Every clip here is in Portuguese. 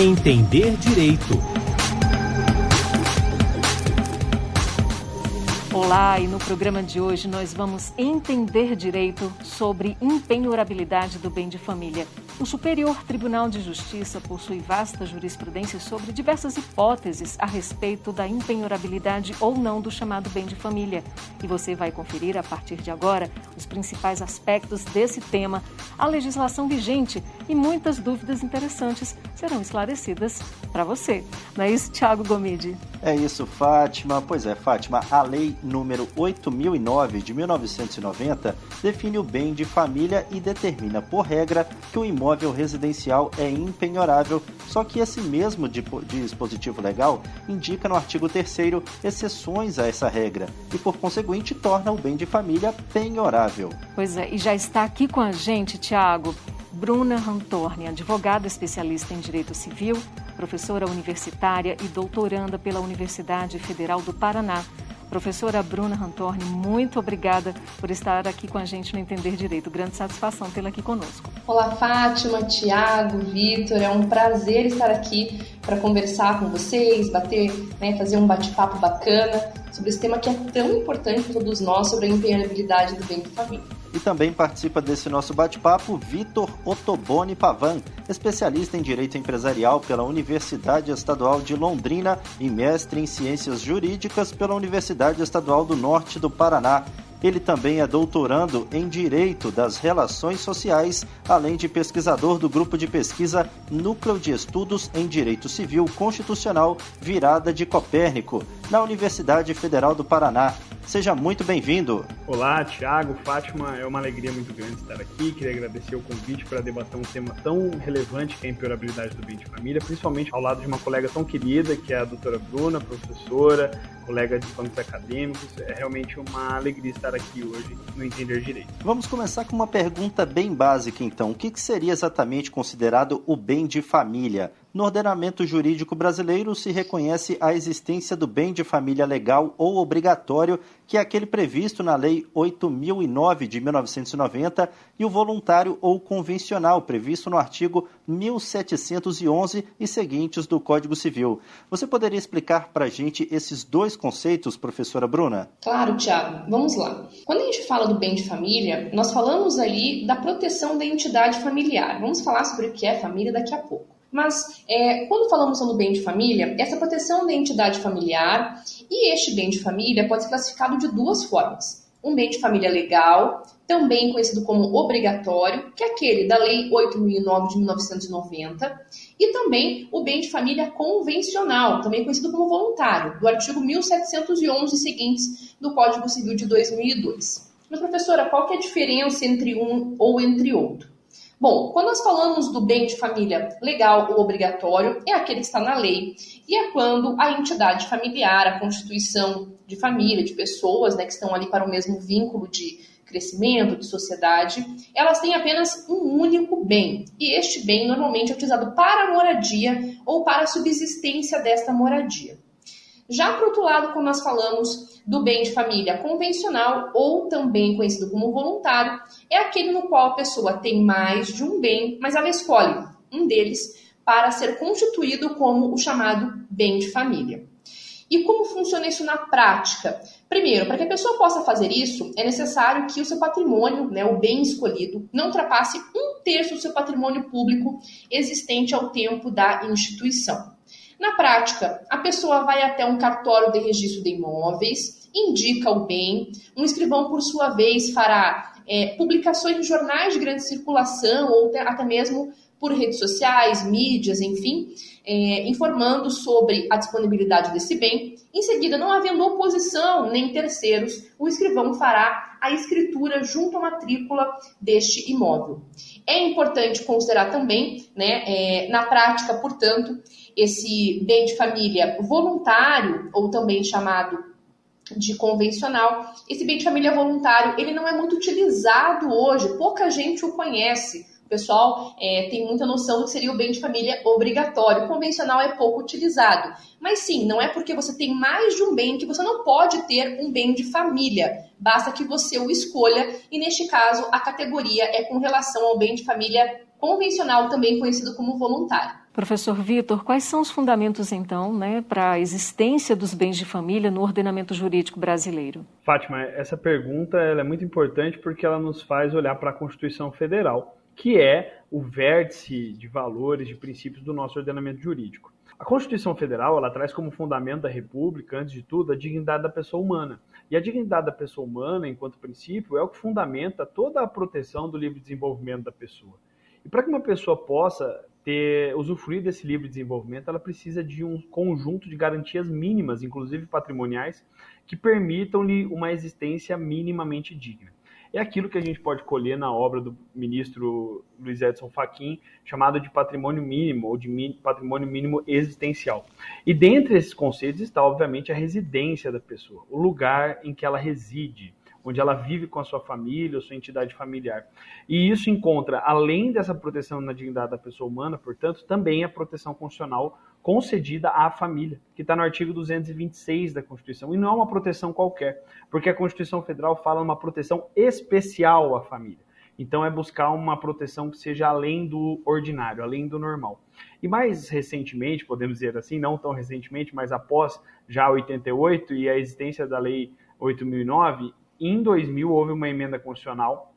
Entender Direito. Olá, e no programa de hoje nós vamos entender direito sobre impenhorabilidade do bem de família. O Superior Tribunal de Justiça possui vasta jurisprudência sobre diversas hipóteses a respeito da impenhorabilidade ou não do chamado bem de família. E você vai conferir a partir de agora os principais aspectos desse tema, a legislação vigente e muitas dúvidas interessantes serão esclarecidas para você. Não é isso, Tiago Gomide? É isso, Fátima. Pois é, Fátima, a lei número 8009 de 1990 define o bem de família e determina por regra que o imóvel residencial é impenhorável, só que esse mesmo dispositivo legal indica no artigo 3 exceções a essa regra e por conseguinte torna o bem de família penhorável. Pois é, e já está aqui com a gente, Tiago, Bruna Rantorni, advogada especialista em direito civil, professora universitária e doutoranda pela Universidade Federal do Paraná. Professora Bruna Rantorni, muito obrigada por estar aqui com a gente no Entender Direito. Grande satisfação tê-la aqui conosco. Olá, Fátima, Tiago, Vitor. É um prazer estar aqui para conversar com vocês, bater, né, fazer um bate-papo bacana sobre esse tema que é tão importante para todos nós, sobre a empenhabilidade do bem de família. E também participa desse nosso bate-papo Vitor Ottoboni Pavan, especialista em Direito Empresarial pela Universidade Estadual de Londrina e mestre em Ciências Jurídicas pela Universidade Estadual do Norte do Paraná. Ele também é doutorando em Direito das Relações Sociais, além de pesquisador do grupo de pesquisa Núcleo de Estudos em Direito Civil Constitucional Virada de Copérnico, na Universidade Federal do Paraná. Seja muito bem-vindo. Olá, Tiago, Fátima, é uma alegria muito grande estar aqui. Queria agradecer o convite para debater um tema tão relevante que é a imperabilidade do bem de família, principalmente ao lado de uma colega tão querida, que é a doutora Bruna, professora, colega de planos acadêmicos. É realmente uma alegria estar aqui hoje no Entender Direito. Vamos começar com uma pergunta bem básica, então. O que seria exatamente considerado o bem de família? No ordenamento jurídico brasileiro se reconhece a existência do bem de família legal ou obrigatório, que é aquele previsto na Lei 8009 de 1990, e o voluntário ou convencional, previsto no artigo 1711 e seguintes do Código Civil. Você poderia explicar para a gente esses dois conceitos, professora Bruna? Claro, Tiago. Vamos lá. Quando a gente fala do bem de família, nós falamos ali da proteção da entidade familiar. Vamos falar sobre o que é família daqui a pouco. Mas é, quando falamos no bem de família, essa proteção da entidade familiar e este bem de família pode ser classificado de duas formas. Um bem de família legal, também conhecido como obrigatório, que é aquele da Lei 8.009 de 1990, e também o bem de família convencional, também conhecido como voluntário, do artigo 1711 seguintes do Código Civil de 2002. Mas, professora, qual que é a diferença entre um ou entre outro? Bom, quando nós falamos do bem de família legal ou obrigatório, é aquele que está na lei, e é quando a entidade familiar, a constituição de família, de pessoas né, que estão ali para o mesmo vínculo de crescimento, de sociedade, elas têm apenas um único bem. E este bem normalmente é utilizado para a moradia ou para a subsistência desta moradia. Já por outro lado, quando nós falamos do bem de família convencional ou também conhecido como voluntário, é aquele no qual a pessoa tem mais de um bem, mas ela escolhe um deles para ser constituído como o chamado bem de família. E como funciona isso na prática? Primeiro, para que a pessoa possa fazer isso, é necessário que o seu patrimônio, né, o bem escolhido, não ultrapasse um terço do seu patrimônio público existente ao tempo da instituição. Na prática, a pessoa vai até um cartório de registro de imóveis, indica o bem, um escrivão, por sua vez, fará é, publicações em jornais de grande circulação ou até mesmo por redes sociais, mídias, enfim, é, informando sobre a disponibilidade desse bem. Em seguida, não havendo oposição nem terceiros, o escrivão fará a escritura junto à matrícula deste imóvel. É importante considerar também, né, é, na prática, portanto, esse bem de família voluntário, ou também chamado de convencional. Esse bem de família voluntário, ele não é muito utilizado hoje, pouca gente o conhece. O pessoal é, tem muita noção do que seria o bem de família obrigatório. O convencional é pouco utilizado. Mas sim, não é porque você tem mais de um bem que você não pode ter um bem de família. Basta que você o escolha, e neste caso, a categoria é com relação ao bem de família convencional, também conhecido como voluntário. Professor Vitor, quais são os fundamentos, então, né, para a existência dos bens de família no ordenamento jurídico brasileiro? Fátima, essa pergunta é muito importante porque ela nos faz olhar para a Constituição Federal, que é o vértice de valores, de princípios do nosso ordenamento jurídico. A Constituição Federal ela traz como fundamento da República, antes de tudo, a dignidade da pessoa humana. E a dignidade da pessoa humana, enquanto princípio, é o que fundamenta toda a proteção do livre desenvolvimento da pessoa. E para que uma pessoa possa ter usufruir desse livre desenvolvimento, ela precisa de um conjunto de garantias mínimas, inclusive patrimoniais, que permitam-lhe uma existência minimamente digna é aquilo que a gente pode colher na obra do ministro Luiz Edson Fachin, chamado de patrimônio mínimo ou de patrimônio mínimo existencial. E dentre esses conceitos está, obviamente, a residência da pessoa, o lugar em que ela reside, onde ela vive com a sua família, a sua entidade familiar. E isso encontra, além dessa proteção na dignidade da pessoa humana, portanto, também a proteção constitucional concedida à família, que está no artigo 226 da Constituição. E não é uma proteção qualquer, porque a Constituição Federal fala uma proteção especial à família. Então é buscar uma proteção que seja além do ordinário, além do normal. E mais recentemente, podemos dizer assim, não tão recentemente, mas após já 88 e a existência da Lei 8009, em 2000 houve uma emenda constitucional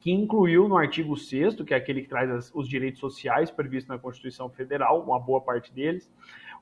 que incluiu no artigo 6 que é aquele que traz as, os direitos sociais previstos na Constituição Federal, uma boa parte deles,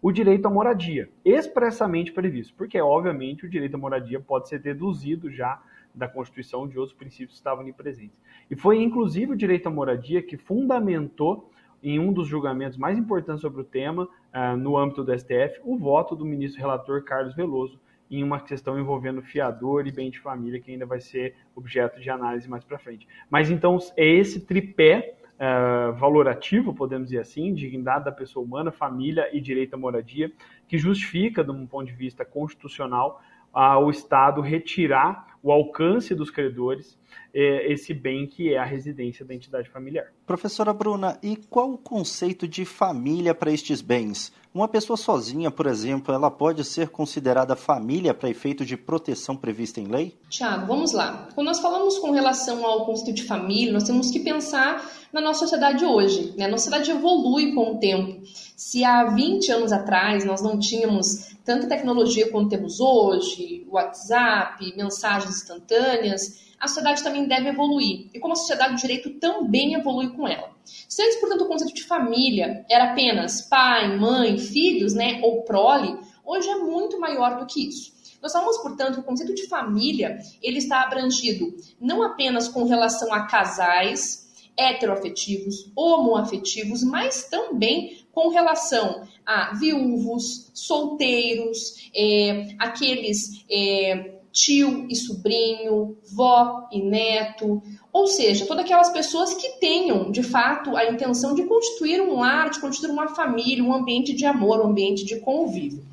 o direito à moradia, expressamente previsto, porque obviamente o direito à moradia pode ser deduzido já da Constituição de outros princípios que estavam ali presentes. E foi inclusive o direito à moradia que fundamentou em um dos julgamentos mais importantes sobre o tema, uh, no âmbito do STF, o voto do ministro relator Carlos Veloso, em uma questão envolvendo fiador e bem de família, que ainda vai ser objeto de análise mais para frente. Mas então é esse tripé uh, valorativo, podemos dizer assim, dignidade da pessoa humana, família e direito à moradia, que justifica, de um ponto de vista constitucional, ao Estado retirar o alcance dos credores é, esse bem que é a residência da entidade familiar. Professora Bruna, e qual o conceito de família para estes bens? Uma pessoa sozinha, por exemplo, ela pode ser considerada família para efeito de proteção prevista em lei? Tiago, vamos lá. Quando nós falamos com relação ao conceito de família, nós temos que pensar na nossa sociedade hoje. Né? A nossa sociedade evolui com o tempo. Se há 20 anos atrás nós não tínhamos tanta tecnologia quanto temos hoje, WhatsApp, mensagens instantâneas, a sociedade também deve evoluir. E como a sociedade do direito também evolui com ela. Se antes, portanto, o conceito de família era apenas pai, mãe, filhos, né, ou prole, hoje é muito maior do que isso. Nós falamos, portanto, que o conceito de família ele está abrangido não apenas com relação a casais heteroafetivos, homoafetivos, mas também com relação a viúvos, solteiros, é, aqueles é, tio e sobrinho, vó e neto, ou seja, todas aquelas pessoas que tenham, de fato, a intenção de constituir um lar, de constituir uma família, um ambiente de amor, um ambiente de convívio.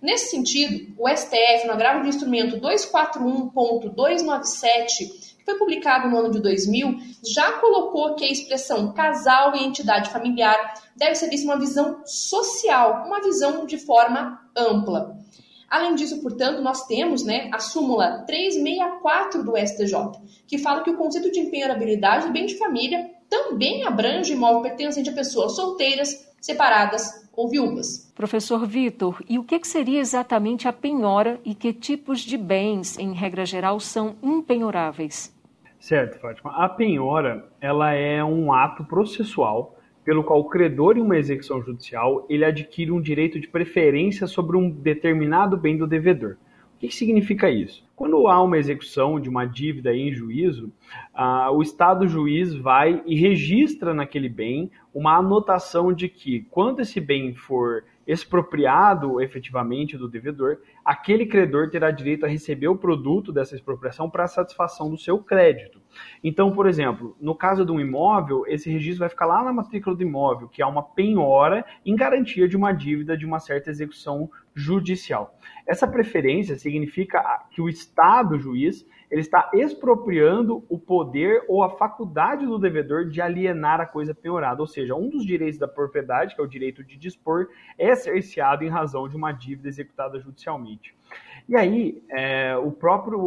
Nesse sentido, o STF, no agravo do instrumento 241.297, que foi publicado no ano de 2000, já colocou que a expressão casal e entidade familiar deve ser vista uma visão social, uma visão de forma ampla. Além disso, portanto, nós temos né, a súmula 364 do STJ, que fala que o conceito de empenhorabilidade do bem de família também abrange imóvel pertencente a pessoas solteiras, separadas ou viúvas. Professor Vitor, e o que seria exatamente a penhora e que tipos de bens, em regra geral, são impenhoráveis? Certo, Fátima. A penhora ela é um ato processual pelo qual o credor em uma execução judicial ele adquire um direito de preferência sobre um determinado bem do devedor. O que significa isso? Quando há uma execução de uma dívida em juízo, ah, o Estado juiz vai e registra naquele bem uma anotação de que, quando esse bem for expropriado efetivamente do devedor, aquele credor terá direito a receber o produto dessa expropriação para satisfação do seu crédito. Então, por exemplo, no caso de um imóvel, esse registro vai ficar lá na matrícula do imóvel, que é uma penhora em garantia de uma dívida de uma certa execução judicial. Essa preferência significa que o Estado juiz ele está expropriando o poder ou a faculdade do devedor de alienar a coisa penhorada. Ou seja, um dos direitos da propriedade, que é o direito de dispor, é cerceado em razão de uma dívida executada judicialmente. E aí, é, o próprio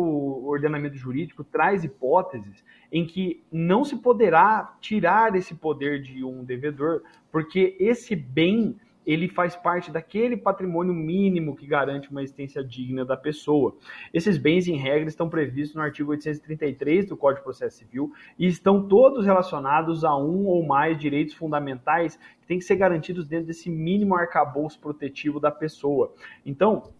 ordenamento jurídico traz hipóteses em que não se poderá tirar esse poder de um devedor, porque esse bem ele faz parte daquele patrimônio mínimo que garante uma existência digna da pessoa. Esses bens, em regra, estão previstos no artigo 833 do Código de Processo Civil e estão todos relacionados a um ou mais direitos fundamentais que têm que ser garantidos dentro desse mínimo arcabouço protetivo da pessoa. Então,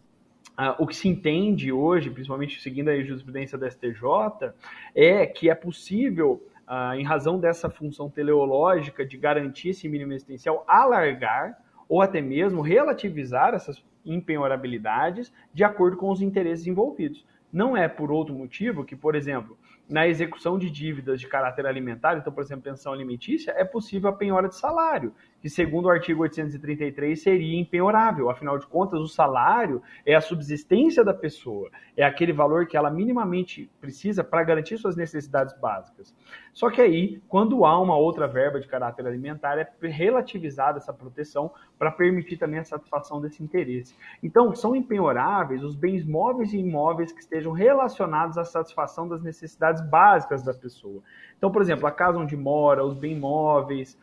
Uh, o que se entende hoje, principalmente seguindo a jurisprudência da STJ, é que é possível, uh, em razão dessa função teleológica de garantir esse mínimo existencial, alargar ou até mesmo relativizar essas impenhorabilidades de acordo com os interesses envolvidos. Não é por outro motivo que, por exemplo, na execução de dívidas de caráter alimentar, então, por exemplo, pensão alimentícia, é possível a penhora de salário, que, segundo o artigo 833, seria impenhorável. Afinal de contas, o salário é a subsistência da pessoa, é aquele valor que ela minimamente precisa para garantir suas necessidades básicas. Só que aí, quando há uma outra verba de caráter alimentar, é relativizada essa proteção para permitir também a satisfação desse interesse. Então, são impenhoráveis os bens móveis e imóveis que estejam relacionados à satisfação das necessidades básicas da pessoa. Então, por exemplo, a casa onde mora, os bens móveis,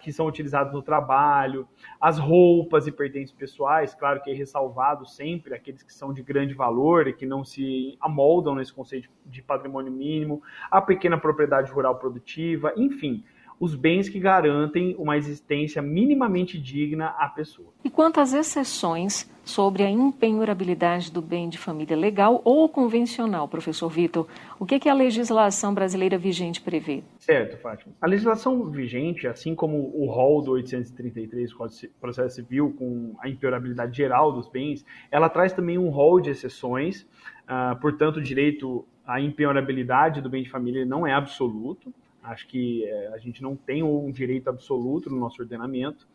que são utilizados no trabalho, as roupas e pertences pessoais, claro que é ressalvado sempre aqueles que são de grande valor e que não se amoldam nesse conceito de patrimônio mínimo, a pequena propriedade rural produtiva, enfim, os bens que garantem uma existência minimamente digna à pessoa. E quanto às exceções sobre a impenhorabilidade do bem de família legal ou convencional, professor Vitor, o que, que a legislação brasileira vigente prevê? Certo, Fátima. A legislação vigente, assim como o rol do 833 Código Processo Civil, com a impenhorabilidade geral dos bens, ela traz também um rol de exceções, uh, portanto, o direito à impenhorabilidade do bem de família não é absoluto. Acho que é, a gente não tem um direito absoluto no nosso ordenamento.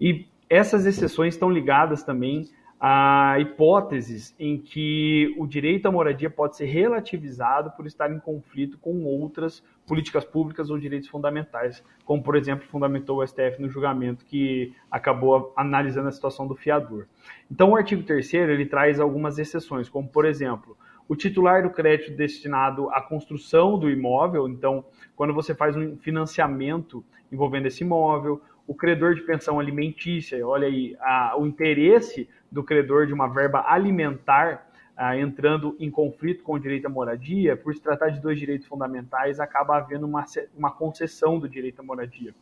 E essas exceções estão ligadas também a hipóteses em que o direito à moradia pode ser relativizado por estar em conflito com outras políticas públicas ou direitos fundamentais, como, por exemplo, fundamentou o STF no julgamento que acabou analisando a situação do fiador. Então, o artigo 3 ele traz algumas exceções, como, por exemplo, o titular do crédito destinado à construção do imóvel, então, quando você faz um financiamento envolvendo esse imóvel, o credor de pensão alimentícia, olha aí, a, o interesse do credor de uma verba alimentar ah, entrando em conflito com o direito à moradia, por se tratar de dois direitos fundamentais, acaba havendo uma, uma concessão do direito à moradia.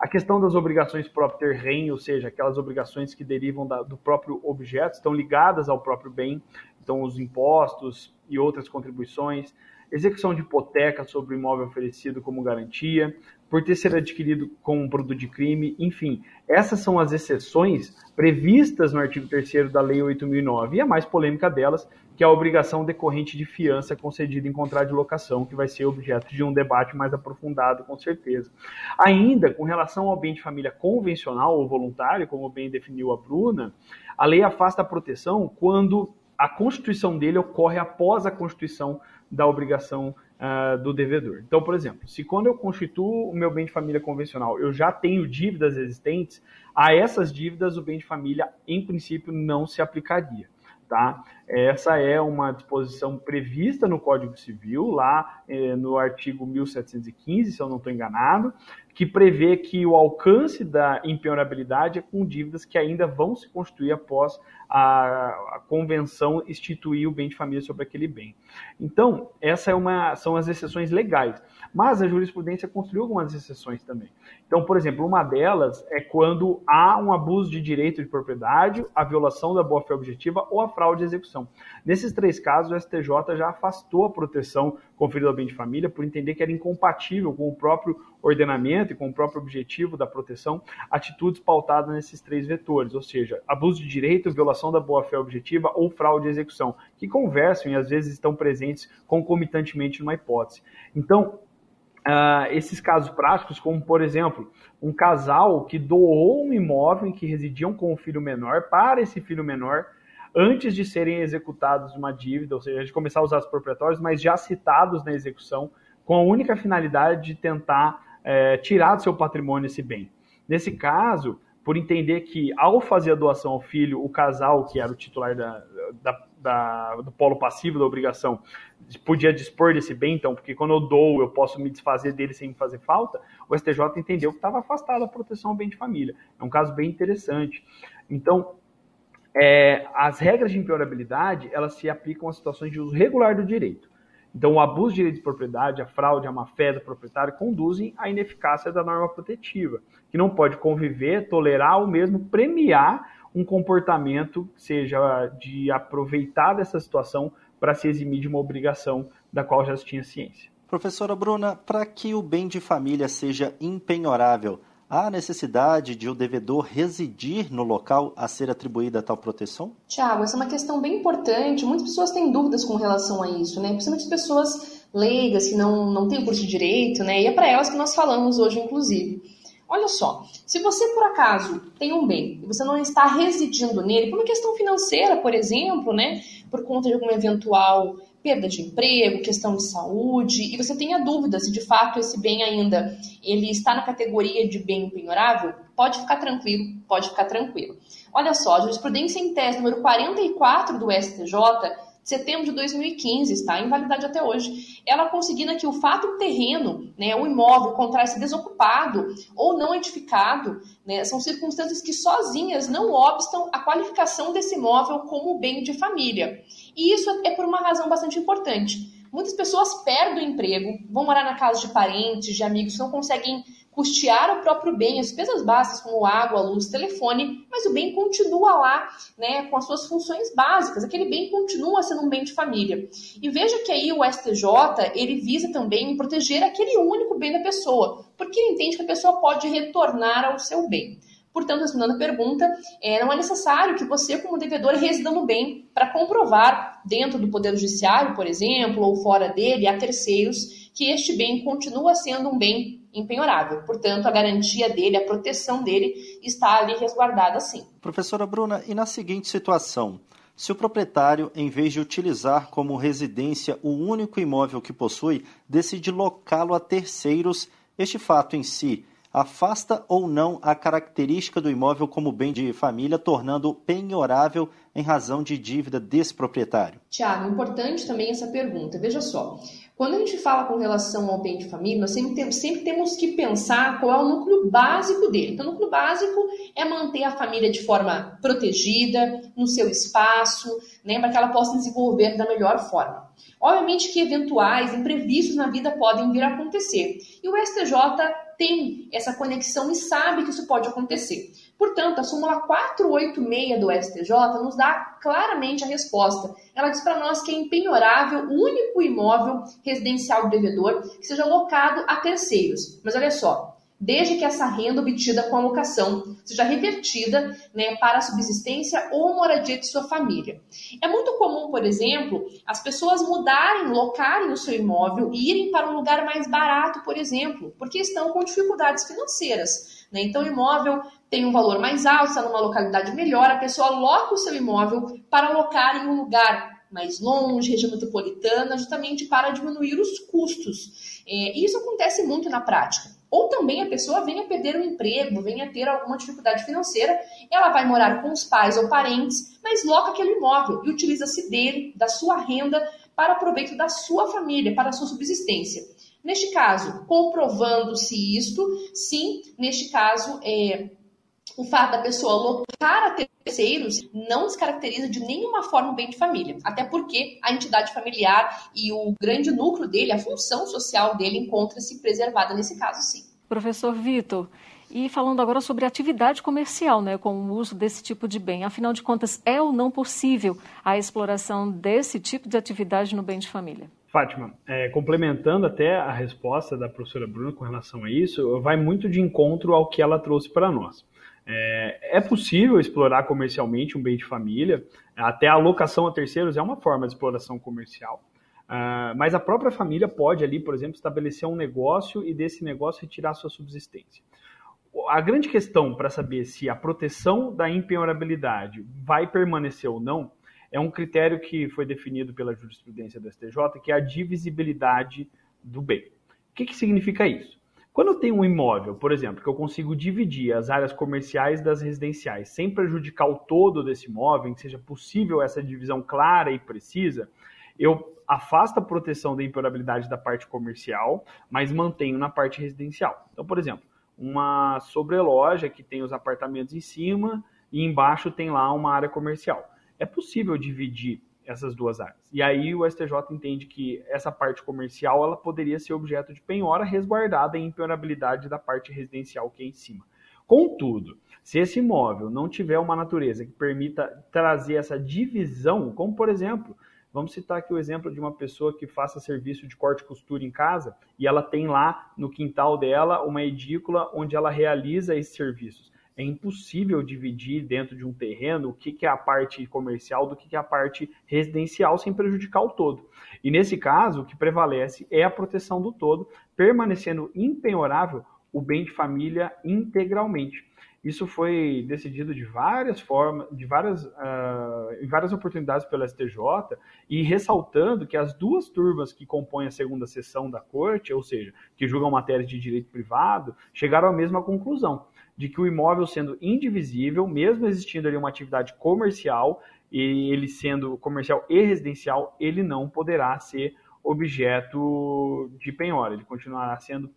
A questão das obrigações próprio rem, ou seja, aquelas obrigações que derivam da, do próprio objeto, estão ligadas ao próprio bem, então os impostos e outras contribuições, execução de hipoteca sobre o imóvel oferecido como garantia, por ter sido adquirido com um produto de crime, enfim. Essas são as exceções previstas no artigo 3 da Lei 8.009. E a mais polêmica delas, que é a obrigação decorrente de fiança concedida em contrato de locação, que vai ser objeto de um debate mais aprofundado, com certeza. Ainda, com relação ao bem de família convencional ou voluntário, como bem definiu a Bruna, a lei afasta a proteção quando a constituição dele ocorre após a constituição da obrigação uh, do devedor. Então, por exemplo, se quando eu constituo o meu bem de família convencional, eu já tenho dívidas existentes, a essas dívidas o bem de família, em princípio, não se aplicaria. Tá? Essa é uma disposição prevista no Código Civil, lá eh, no artigo 1715, se eu não estou enganado, que prevê que o alcance da impenhorabilidade é com dívidas que ainda vão se constituir após a, a, convenção instituir o bem de família sobre aquele bem. Então, essa é são as exceções legais. Mas a jurisprudência construiu algumas exceções também. Então, por exemplo, uma delas é quando há um abuso de direito de propriedade, a violação da boa-fé objetiva ou a fraude de execução. Nesses três casos, o STJ já afastou a proteção conferida ao bem de família por entender que era incompatível com o próprio ordenamento e com o próprio objetivo da proteção atitudes pautadas nesses três vetores, ou seja, abuso de direito, violação da boa-fé objetiva ou fraude de execução, que conversam e às vezes estão presentes concomitantemente numa hipótese. Então, Uh, esses casos práticos, como por exemplo, um casal que doou um imóvel em que residiam com o filho menor para esse filho menor antes de serem executados uma dívida, ou seja, de começar a usar os proprietórios, mas já citados na execução, com a única finalidade de tentar é, tirar do seu patrimônio esse bem. Nesse caso, por entender que ao fazer a doação ao filho, o casal, que era o titular da, da, da, do polo passivo da obrigação podia dispor desse bem, então, porque quando eu dou, eu posso me desfazer dele sem me fazer falta, o STJ entendeu que estava afastado a proteção ao bem de família. É um caso bem interessante. Então, é, as regras de impenhorabilidade, elas se aplicam a situações de uso regular do direito. Então, o abuso de direito de propriedade, a fraude, a má-fé do proprietário conduzem à ineficácia da norma protetiva, que não pode conviver, tolerar ou mesmo premiar um comportamento que seja de aproveitar dessa situação para se eximir de uma obrigação da qual já se tinha ciência. Professora Bruna, para que o bem de família seja impenhorável, há necessidade de o devedor residir no local a ser atribuída tal proteção? Tiago, essa é uma questão bem importante. Muitas pessoas têm dúvidas com relação a isso, né? Principalmente pessoas leigas que não, não têm curso de direito, né? E é para elas que nós falamos hoje, inclusive. Olha só, se você por acaso tem um bem e você não está residindo nele, por uma questão financeira, por exemplo, né, por conta de alguma eventual perda de emprego, questão de saúde, e você tenha dúvida se de fato esse bem ainda ele está na categoria de bem penhorável, pode ficar tranquilo, pode ficar tranquilo. Olha só, a jurisprudência em tese número 44 do STJ setembro de 2015, está em validade até hoje, ela conseguindo que o fato terreno, né, o imóvel encontrar-se desocupado ou não edificado, né, são circunstâncias que sozinhas não obstam a qualificação desse imóvel como bem de família. E isso é por uma razão bastante importante. Muitas pessoas perdem o emprego, vão morar na casa de parentes, de amigos, não conseguem custear o próprio bem, as despesas básicas como água, luz, telefone, mas o bem continua lá, né, com as suas funções básicas. Aquele bem continua sendo um bem de família. E veja que aí o STJ, ele visa também proteger aquele único bem da pessoa, porque ele entende que a pessoa pode retornar ao seu bem. Portanto, respondendo a pergunta, é, não é necessário que você, como devedor, resida no bem para comprovar, dentro do Poder Judiciário, por exemplo, ou fora dele, a terceiros, que este bem continua sendo um bem impenhorável. Portanto, a garantia dele, a proteção dele está ali resguardada sim. Professora Bruna, e na seguinte situação, se o proprietário, em vez de utilizar como residência o único imóvel que possui, decide locá-lo a terceiros, este fato em si afasta ou não a característica do imóvel como bem de família, tornando penhorável em razão de dívida desse proprietário? Tiago, importante também essa pergunta. Veja só, quando a gente fala com relação ao bem de família, nós sempre temos, sempre temos que pensar qual é o núcleo básico dele. Então, o núcleo básico é manter a família de forma protegida, no seu espaço, né, para que ela possa desenvolver da melhor forma. Obviamente que eventuais imprevistos na vida podem vir a acontecer. E o STJ tem essa conexão e sabe que isso pode acontecer. Portanto, a súmula 486 do STJ nos dá claramente a resposta. Ela diz para nós que é impenhorável o único imóvel residencial do devedor que seja locado a terceiros. Mas olha só, desde que essa renda obtida com a locação seja revertida né, para a subsistência ou moradia de sua família. É muito comum, por exemplo, as pessoas mudarem, locarem o seu imóvel e irem para um lugar mais barato, por exemplo, porque estão com dificuldades financeiras. Né? Então, o imóvel tem um valor mais alto, está numa localidade melhor, a pessoa aloca o seu imóvel para alocar em um lugar mais longe, região metropolitana, justamente para diminuir os custos. É, isso acontece muito na prática. Ou também a pessoa venha perder o um emprego, venha ter alguma dificuldade financeira, ela vai morar com os pais ou parentes, mas loca aquele imóvel e utiliza-se dele, da sua renda, para proveito da sua família, para a sua subsistência. Neste caso, comprovando-se isto, sim, neste caso, é, o fato da pessoa locar a terceiros não descaracteriza de nenhuma forma o bem de família, até porque a entidade familiar e o grande núcleo dele, a função social dele, encontra-se preservada nesse caso, sim. Professor Vitor, e falando agora sobre atividade comercial, né, com o uso desse tipo de bem, afinal de contas, é ou não possível a exploração desse tipo de atividade no bem de família? Fátima, é, complementando até a resposta da professora Bruna com relação a isso, vai muito de encontro ao que ela trouxe para nós. É, é, possível explorar comercialmente um bem de família, até a alocação a terceiros é uma forma de exploração comercial. Uh, mas a própria família pode ali, por exemplo, estabelecer um negócio e desse negócio retirar sua subsistência. A grande questão para saber se a proteção da impenhorabilidade vai permanecer ou não é um critério que foi definido pela jurisprudência do STJ, que é a divisibilidade do bem. O que, que significa isso? Quando eu tenho um imóvel, por exemplo, que eu consigo dividir as áreas comerciais das residenciais sem prejudicar o todo desse imóvel, que seja possível essa divisão clara e precisa, eu afasto a proteção da imperabilidade da parte comercial, mas mantenho na parte residencial. Então, por exemplo, uma sobreloja que tem os apartamentos em cima e embaixo tem lá uma área comercial. É possível dividir essas duas áreas. E aí o STJ entende que essa parte comercial ela poderia ser objeto de penhora resguardada em impenhorabilidade da parte residencial que é em cima. Contudo, se esse imóvel não tiver uma natureza que permita trazer essa divisão, como por exemplo, vamos citar aqui o exemplo de uma pessoa que faça serviço de corte e costura em casa e ela tem lá no quintal dela uma edícula onde ela realiza esses serviços é impossível dividir dentro de um terreno o que, que é a parte comercial do que, que é a parte residencial sem prejudicar o todo. E nesse caso, o que prevalece é a proteção do todo, permanecendo impenhorável o bem de família integralmente. Isso foi decidido de várias formas, de várias, uh, em várias oportunidades pelo STJ, e ressaltando que as duas turmas que compõem a segunda sessão da corte, ou seja, que julgam matérias de direito privado, chegaram à mesma conclusão de que o imóvel sendo indivisível, mesmo existindo ali uma atividade comercial, e ele sendo comercial e residencial, ele não poderá ser objeto de penhora, ele continuará sendo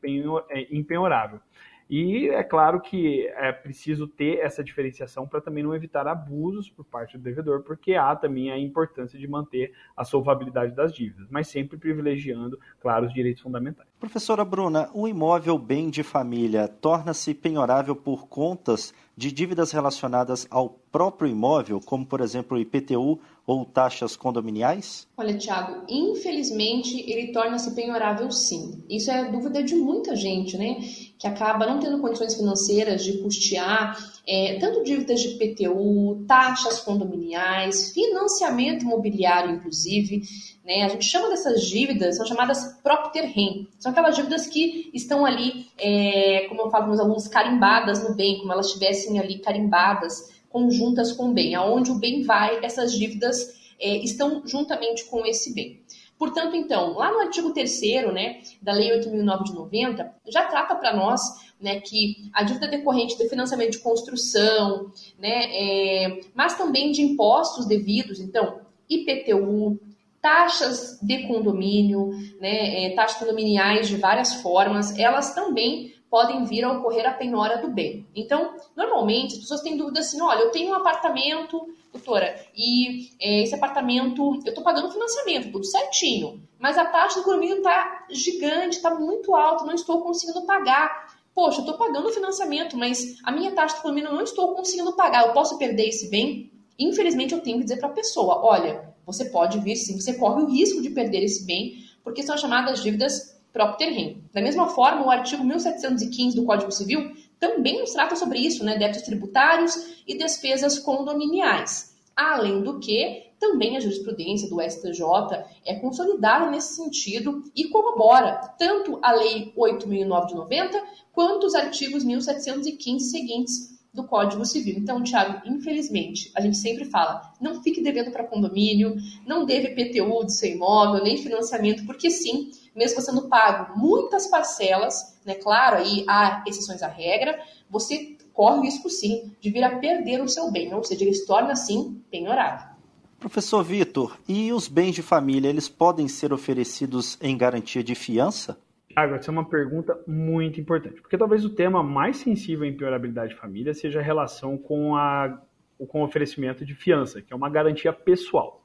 é, impenhorável. E é claro que é preciso ter essa diferenciação para também não evitar abusos por parte do devedor, porque há também a importância de manter a solvabilidade das dívidas, mas sempre privilegiando, claro, os direitos fundamentais. Professora Bruna, um imóvel bem de família torna-se penhorável por contas de dívidas relacionadas ao próprio imóvel, como por exemplo o IPTU ou taxas condominiais? Olha, Tiago, infelizmente ele torna-se penhorável sim. Isso é dúvida de muita gente, né? Que acaba não tendo condições financeiras de custear é, tanto dívidas de IPTU, taxas condominiais, financiamento imobiliário, inclusive. Né? A gente chama dessas dívidas, são chamadas propter rem. São aquelas dívidas que estão ali, é, como eu falo meus alunos, carimbadas no bem, como elas estivessem ali carimbadas, conjuntas com o bem. Aonde o bem vai, essas dívidas é, estão juntamente com esse bem. Portanto, então, lá no artigo 3 né, da Lei 8.009 de 90, já trata para nós né, que a dívida decorrente do financiamento de construção, né, é, mas também de impostos devidos, então, IPTU, taxas de condomínio, né, é, taxas condominiais de várias formas, elas também podem vir a ocorrer a penhora do bem. Então, normalmente, as pessoas têm dúvida assim, olha, eu tenho um apartamento, doutora, e é, esse apartamento, eu estou pagando financiamento, tudo certinho, mas a taxa do condomínio está gigante, está muito alta, não estou conseguindo pagar. Poxa, eu estou pagando financiamento, mas a minha taxa do condomínio eu não estou conseguindo pagar, eu posso perder esse bem? Infelizmente, eu tenho que dizer para a pessoa, olha, você pode vir sim, você corre o risco de perder esse bem, porque são chamadas dívidas propter rem. Da mesma forma, o artigo 1715 do Código Civil também nos trata sobre isso, né? Débitos tributários e despesas condominiais. Além do que, também a jurisprudência do STJ é consolidada nesse sentido e corrobora tanto a Lei 8.009 de 90 quanto os artigos 1715 seguintes do Código Civil. Então, Tiago, infelizmente, a gente sempre fala, não fique devendo para condomínio, não deve PTU do seu imóvel, nem financiamento, porque sim, mesmo sendo pago muitas parcelas, né, claro, aí há exceções à regra, você corre o risco sim de vir a perder o seu bem, ou seja, ele se torna assim penhorável. Professor Vitor, e os bens de família, eles podem ser oferecidos em garantia de fiança? Agora, essa é uma pergunta muito importante, porque talvez o tema mais sensível em piorabilidade de família seja a relação com, a, com o oferecimento de fiança, que é uma garantia pessoal.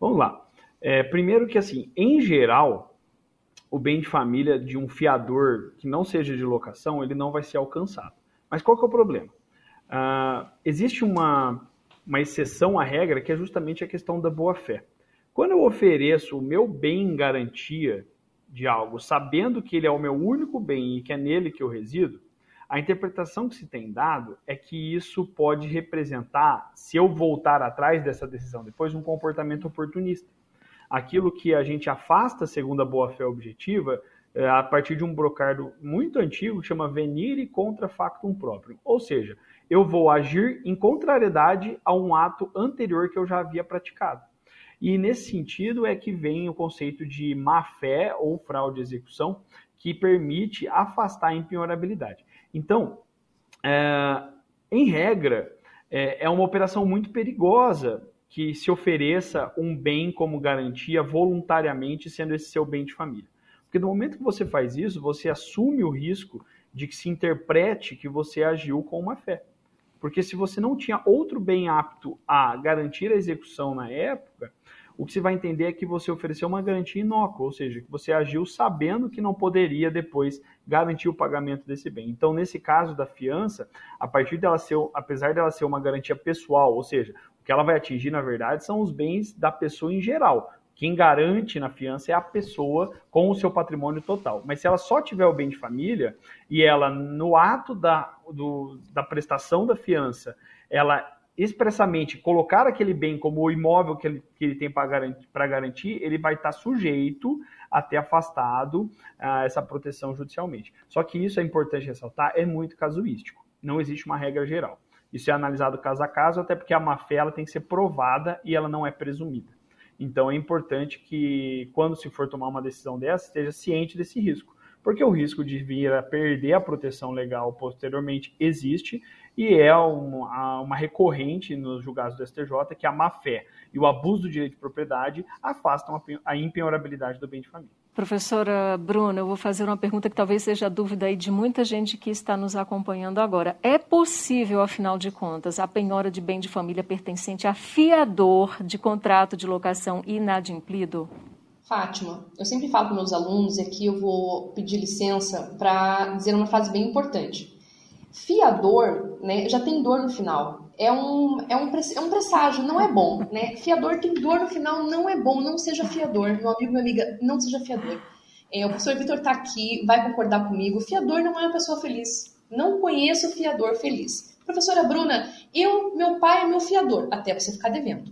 Vamos lá. É, primeiro que, assim, em geral, o bem de família de um fiador que não seja de locação, ele não vai ser alcançado. Mas qual que é o problema? Uh, existe uma, uma exceção à regra que é justamente a questão da boa-fé. Quando eu ofereço o meu bem em garantia de algo, sabendo que ele é o meu único bem e que é nele que eu resido, a interpretação que se tem dado é que isso pode representar, se eu voltar atrás dessa decisão depois, um comportamento oportunista. Aquilo que a gente afasta segundo a boa-fé objetiva é, a partir de um brocardo muito antigo chama venire contra factum próprio. Ou seja, eu vou agir em contrariedade a um ato anterior que eu já havia praticado. E nesse sentido é que vem o conceito de má-fé ou fraude de execução, que permite afastar a impenhorabilidade. Então, é, em regra, é, é uma operação muito perigosa que se ofereça um bem como garantia voluntariamente, sendo esse seu bem de família. Porque no momento que você faz isso, você assume o risco de que se interprete que você agiu com uma fé. Porque se você não tinha outro bem apto a garantir a execução na época, o que você vai entender é que você ofereceu uma garantia inócua, ou seja, que você agiu sabendo que não poderia depois garantir o pagamento desse bem. Então, nesse caso da fiança, a partir dela ser, apesar dela ser uma garantia pessoal, ou seja, o que ela vai atingir, na verdade, são os bens da pessoa em geral. Quem garante na fiança é a pessoa com o seu patrimônio total. Mas se ela só tiver o bem de família e ela, no ato da, do, da prestação da fiança, ela expressamente colocar aquele bem como o imóvel que ele, que ele tem para garantir, garantir, ele vai estar sujeito a ter afastado uh, essa proteção judicialmente. Só que isso é importante ressaltar, é muito casuístico. Não existe uma regra geral. Isso é analisado caso a caso, até porque a má-fé ela tem que ser provada e ela não é presumida. Então é importante que, quando se for tomar uma decisão dessa, esteja ciente desse risco porque o risco de vir a perder a proteção legal posteriormente existe e é uma, uma recorrente nos julgados do STJ que a má-fé e o abuso do direito de propriedade afastam a impenhorabilidade do bem de família. Professora Bruna, eu vou fazer uma pergunta que talvez seja dúvida aí de muita gente que está nos acompanhando agora. É possível, afinal de contas, a penhora de bem de família pertencente a fiador de contrato de locação inadimplido? Fátima, eu sempre falo para meus alunos, e aqui eu vou pedir licença para dizer uma frase bem importante. Fiador, né, já tem dor no final. É um, é, um, é um presságio, não é bom. Né? Fiador tem dor no final, não é bom, não seja fiador. Meu amigo, minha amiga, não seja fiador. É, o professor Vitor está aqui, vai concordar comigo. Fiador não é uma pessoa feliz. Não conheço fiador feliz. Professora Bruna, eu, meu pai é meu fiador, até você ficar devendo.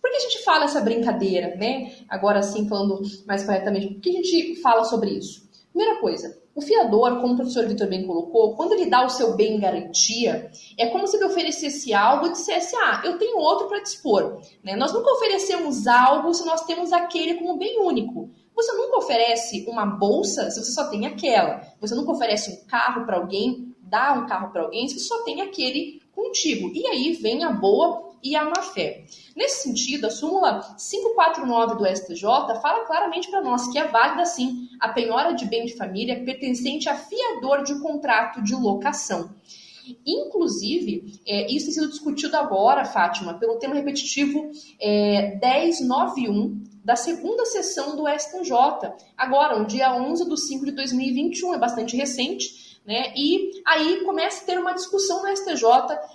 Por que a gente fala essa brincadeira, né? Agora sim, falando mais corretamente, por que a gente fala sobre isso? Primeira coisa, o fiador, como o professor Vitor bem colocou, quando ele dá o seu bem em garantia, é como se ele oferecesse algo e dissesse: Ah, eu tenho outro para dispor. Né? Nós nunca oferecemos algo se nós temos aquele como bem único. Você nunca oferece uma bolsa se você só tem aquela. Você nunca oferece um carro para alguém, dá um carro para alguém se você só tem aquele contigo. E aí vem a boa e a má-fé. Nesse sentido, a súmula 549 do STJ fala claramente para nós que é válida, sim, a penhora de bem de família pertencente a fiador de contrato de locação. Inclusive, é, isso tem sido discutido agora, Fátima, pelo tema repetitivo é, 1091 da segunda sessão do STJ, agora, no dia 11 de 5 de 2021, é bastante recente, né? E aí começa a ter uma discussão no STJ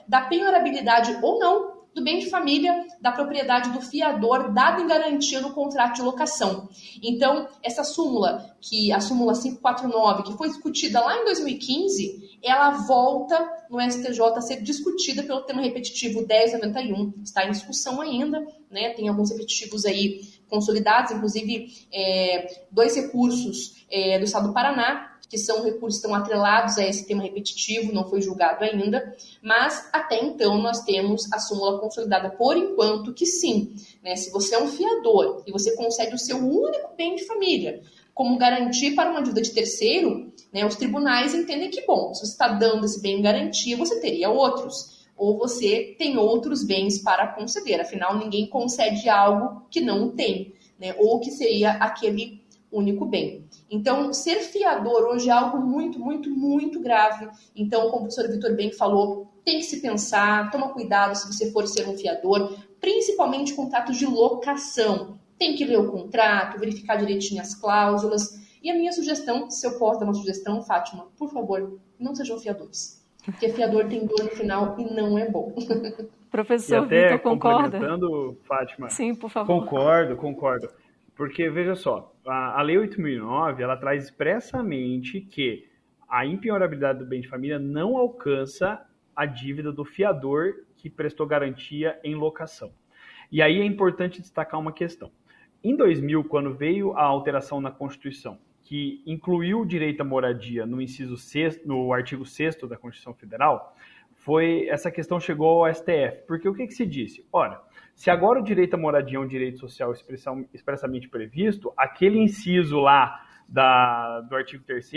da penhorabilidade ou não do bem de família da propriedade do fiador dado em garantia no contrato de locação. Então, essa súmula, que a súmula 549, que foi discutida lá em 2015, ela volta no STJ a ser discutida pelo tema repetitivo 1091, está em discussão ainda, né? Tem alguns repetitivos aí consolidados, inclusive é, dois recursos é, do Estado do Paraná que são recursos que estão atrelados a esse tema repetitivo, não foi julgado ainda, mas até então nós temos a súmula consolidada por enquanto que sim. Né? Se você é um fiador e você concede o seu único bem de família como garantia para uma dívida de terceiro, né, os tribunais entendem que, bom, se você está dando esse bem em garantia, você teria outros. Ou você tem outros bens para conceder, afinal, ninguém concede algo que não tem, né, ou que seria aquele único bem. Então, ser fiador hoje é algo muito, muito, muito grave. Então, como o professor Vitor bem falou, tem que se pensar, toma cuidado se você for ser um fiador, principalmente contratos de locação. Tem que ler o contrato, verificar direitinho as cláusulas. E a minha sugestão, se eu posso dar uma sugestão, Fátima, por favor, não sejam fiadores. Porque fiador tem dor no final e não é bom. Professor Vitor, concorda? Fátima. Sim, por favor. Concordo, concordo. Porque, veja só, a, a Lei 8.009, ela traz expressamente que a impenhorabilidade do bem de família não alcança a dívida do fiador que prestou garantia em locação. E aí é importante destacar uma questão. Em 2000, quando veio a alteração na Constituição, que incluiu o direito à moradia no inciso 6, no artigo 6 da Constituição Federal, foi essa questão chegou ao STF. Porque o que, que se disse? Ora, se agora o direito à moradia é um direito social expressamente previsto, aquele inciso lá da, do artigo 3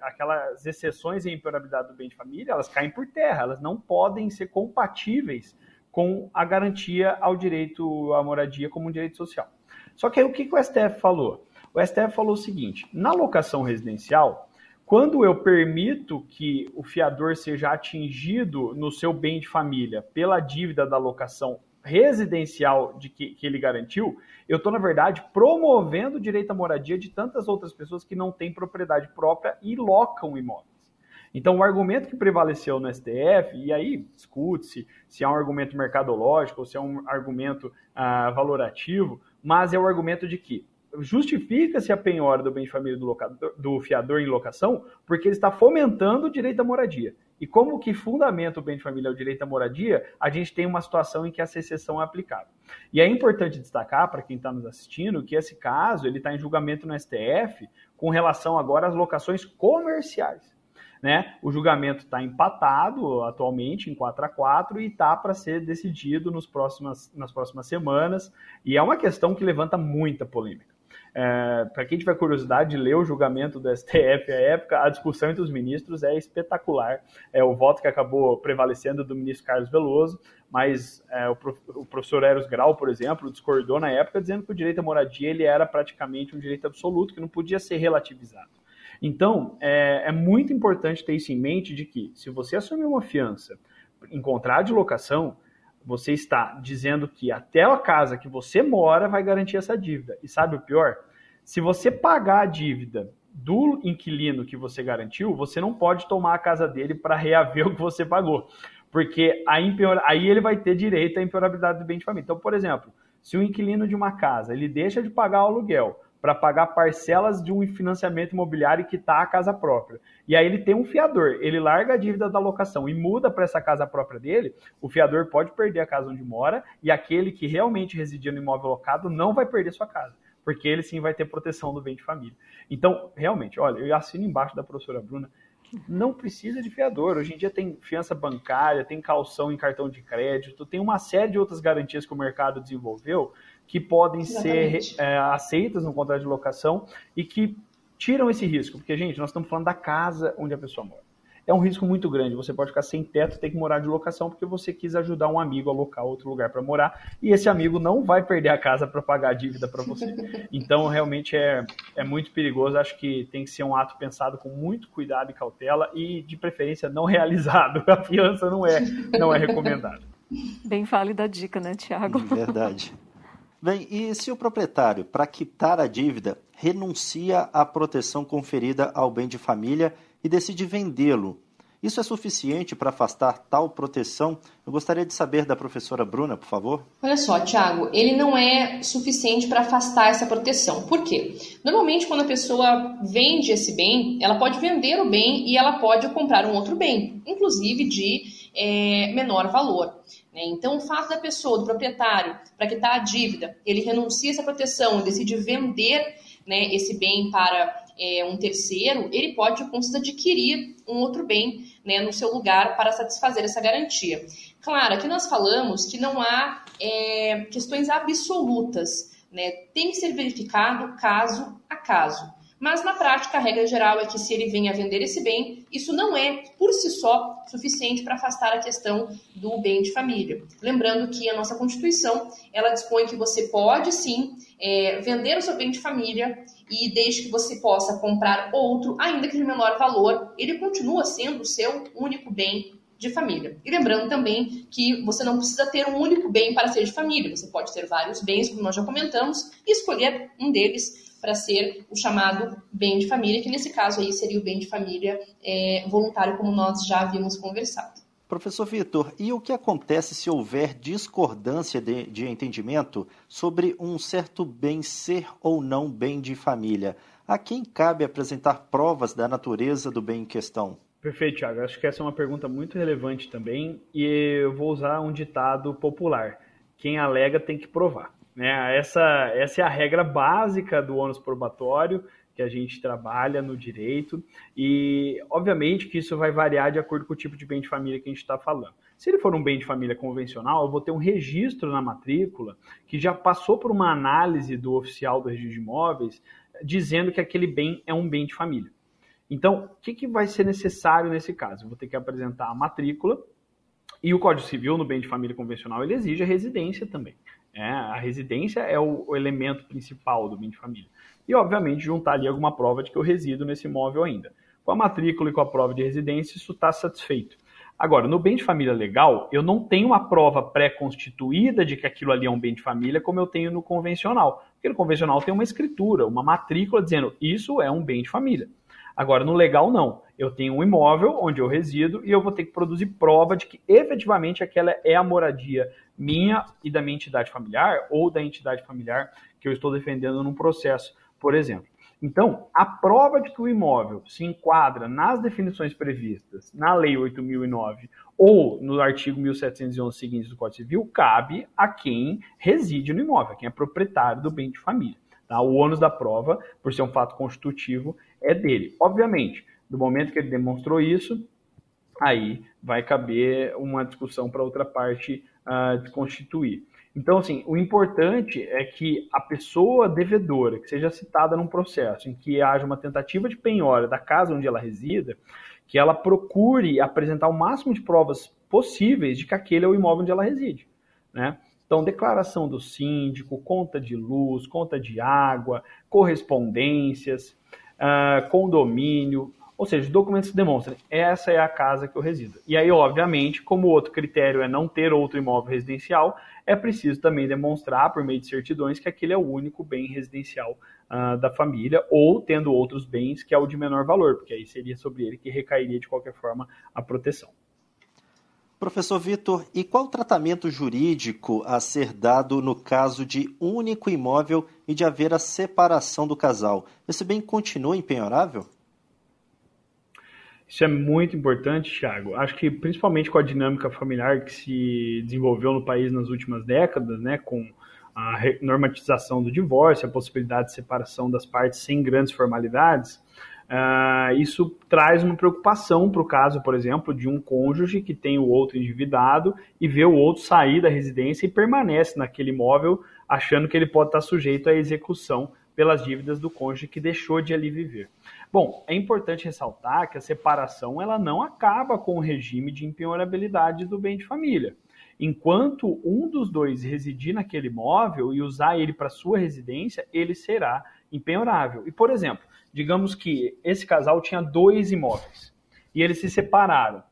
aquelas exceções em impenhorabilidade do bem de família, elas caem por terra, elas não podem ser compatíveis com a garantia ao direito à moradia como um direito social. Só que aí o que, que o STF falou? O STF falou o seguinte: na locação residencial, quando eu permito que o fiador seja atingido no seu bem de família pela dívida da locação residencial de que, que ele garantiu, eu estou, na verdade, promovendo o direito à moradia de tantas outras pessoas que não têm propriedade própria e locam imóveis. Então, o argumento que prevaleceu no STF, e aí discute-se se é um argumento mercadológico ou se é um argumento ah, valorativo, mas é o argumento de que justifica-se a penhora do bem de família do, locador, do fiador em locação porque ele está fomentando o direito à moradia. E como que fundamenta o bem de família é o direito à moradia, a gente tem uma situação em que essa exceção é aplicável. E é importante destacar para quem está nos assistindo que esse caso ele está em julgamento no STF com relação agora às locações comerciais. Né? O julgamento está empatado atualmente em 4 a 4 e está para ser decidido nos próximas, nas próximas semanas. E é uma questão que levanta muita polêmica. É, para quem tiver curiosidade de ler o julgamento do STF à época, a discussão entre os ministros é espetacular. É o voto que acabou prevalecendo do ministro Carlos Veloso, mas é, o, prof, o, professor Eros Grau, por exemplo, discordou na época dizendo que o direito à moradia ele era praticamente um direito absoluto que não podia ser relativizado. Então, é, é muito importante ter isso em mente de que, se você assumir uma fiança em contrato de locação, você está dizendo que até a casa que você mora vai garantir essa dívida. E sabe o pior? Se você pagar a dívida do inquilino que você garantiu, você não pode tomar a casa dele para reaver o que você pagou. Porque aí, aí ele vai ter direito à impenhorabilidade do bem de família. Então, por exemplo, se o inquilino de uma casa ele deixa de pagar o aluguel para pagar parcelas de um financiamento imobiliário que está a casa própria. E aí ele tem um fiador, ele larga a dívida da locação e muda para essa casa própria dele, o fiador pode perder a casa onde mora e aquele que realmente residia no imóvel locado não vai perder sua casa, porque ele sim vai ter proteção do bem de família. Então, realmente, olha, eu assino embaixo da professora Bruna, não precisa de fiador. Hoje em dia tem fiança bancária, tem calção em cartão de crédito, tem uma série de outras garantias que o mercado desenvolveu que podem Exatamente. ser é, aceitas no contrato de locação e que tiram esse risco. Porque, gente, nós estamos falando da casa onde a pessoa mora. É um risco muito grande. Você pode ficar sem teto, ter que morar de locação porque você quis ajudar um amigo a alocar outro lugar para morar e esse amigo não vai perder a casa para pagar a dívida para você. Então, realmente é, é muito perigoso. Acho que tem que ser um ato pensado com muito cuidado e cautela e, de preferência, não realizado. A fiança não é, não é recomendada. Bem válida a dica, né, Tiago? Verdade. Bem, e se o proprietário, para quitar a dívida, renuncia à proteção conferida ao bem de família e decide vendê-lo, isso é suficiente para afastar tal proteção? Eu gostaria de saber da professora Bruna, por favor. Olha só, Tiago, ele não é suficiente para afastar essa proteção. Por quê? Normalmente, quando a pessoa vende esse bem, ela pode vender o bem e ela pode comprar um outro bem, inclusive de é, menor valor. Né? Então, o fato da pessoa, do proprietário, para quitar a dívida, ele renuncia essa proteção e decide vender né, esse bem para é, um terceiro, ele pode, com adquirir um outro bem né, no seu lugar para satisfazer essa garantia. Claro, aqui nós falamos que não há é, questões absolutas, né? tem que ser verificado caso a caso. Mas na prática, a regra geral é que se ele vem a vender esse bem, isso não é por si só suficiente para afastar a questão do bem de família. Lembrando que a nossa Constituição ela dispõe que você pode sim é, vender o seu bem de família e desde que você possa comprar outro, ainda que de menor valor, ele continua sendo o seu único bem de família. E lembrando também que você não precisa ter um único bem para ser de família, você pode ter vários bens, como nós já comentamos, e escolher um deles para ser o chamado bem de família, que nesse caso aí seria o bem de família é, voluntário, como nós já havíamos conversado. Professor Vitor, e o que acontece se houver discordância de, de, entendimento sobre um certo bem ser ou não bem de família? A quem cabe apresentar provas da natureza do bem em questão? Perfeito, Thiago. Acho que essa é uma pergunta muito relevante também e eu vou usar um ditado popular: quem alega tem que provar. Né? Essa, essa é a regra básica do ônus probatório que a gente trabalha no direito e, obviamente, que isso vai variar de acordo com o tipo de bem de família que a gente está falando. Se ele for um bem de família convencional, eu vou ter um registro na matrícula que já passou por uma análise do oficial do registro de imóveis dizendo que aquele bem é um bem de família. Então, o que, que vai ser necessário nesse caso? Eu vou ter que apresentar a matrícula e o Código Civil no bem de família convencional ele exige a residência também. É, a residência é o, o, elemento principal do bem de família. E, obviamente, juntar ali alguma prova de que eu resido nesse imóvel ainda. Com a matrícula e com a prova de residência, isso está satisfeito. Agora, no bem de família legal, eu não tenho uma prova pré-constituída de que aquilo ali é um bem de família, como eu tenho no convencional. Porque no convencional tem uma escritura, uma matrícula dizendo isso é um bem de família. Agora, no legal, não. Eu tenho um imóvel onde eu resido e eu vou ter que produzir prova de que efetivamente aquela é a moradia minha e da minha entidade familiar ou da entidade familiar que eu estou defendendo num processo, por exemplo. Então, a prova de que o imóvel se enquadra nas definições previstas na Lei 8009 ou no artigo 1711 seguintes do Código Civil cabe a quem reside no imóvel, quem é proprietário do bem de família. Tá? O ônus da prova, por ser um fato constitutivo, é dele. Obviamente, do momento que ele demonstrou isso, aí vai caber uma discussão para outra parte uh, constituir. Então, assim, o importante é que a pessoa devedora, que seja citada num processo em que haja uma tentativa de penhora da casa onde ela resida, que ela procure apresentar o máximo de provas possíveis de que aquele é o imóvel onde ela reside, né? Então, declaração do síndico, conta de luz, conta de água, correspondências, uh, condomínio, ou seja, documentos que demonstram essa é a casa que eu resido. E aí, obviamente, como outro critério é não ter outro imóvel residencial, é preciso também demonstrar, por meio de certidões, que aquele é o único bem residencial uh, da família, ou tendo outros bens que é o de menor valor, porque aí seria sobre ele que recairia de qualquer forma a proteção. Professor Vitor, e qual o tratamento jurídico a ser dado no caso de único imóvel e de haver a separação do casal? Esse bem continua empenhorável? Isso é muito importante, Thiago. Acho que principalmente com a dinâmica familiar que se desenvolveu no país nas últimas décadas, né, com a normatização do divórcio, a possibilidade de separação das partes sem grandes formalidades, uh, isso traz uma preocupação para o caso, por exemplo, de um cônjuge que tem o outro endividado e vê o outro sair da residência e permanece naquele imóvel achando que ele pode estar sujeito à execução pelas dívidas do cônjuge que deixou de ali viver. Bom, é importante ressaltar que a separação ela não acaba com o regime de impenhorabilidade do bem de família. Enquanto um dos dois residir naquele imóvel e usar ele para sua residência, ele será impenhorável. E, por exemplo, digamos que esse casal tinha dois imóveis e eles se separaram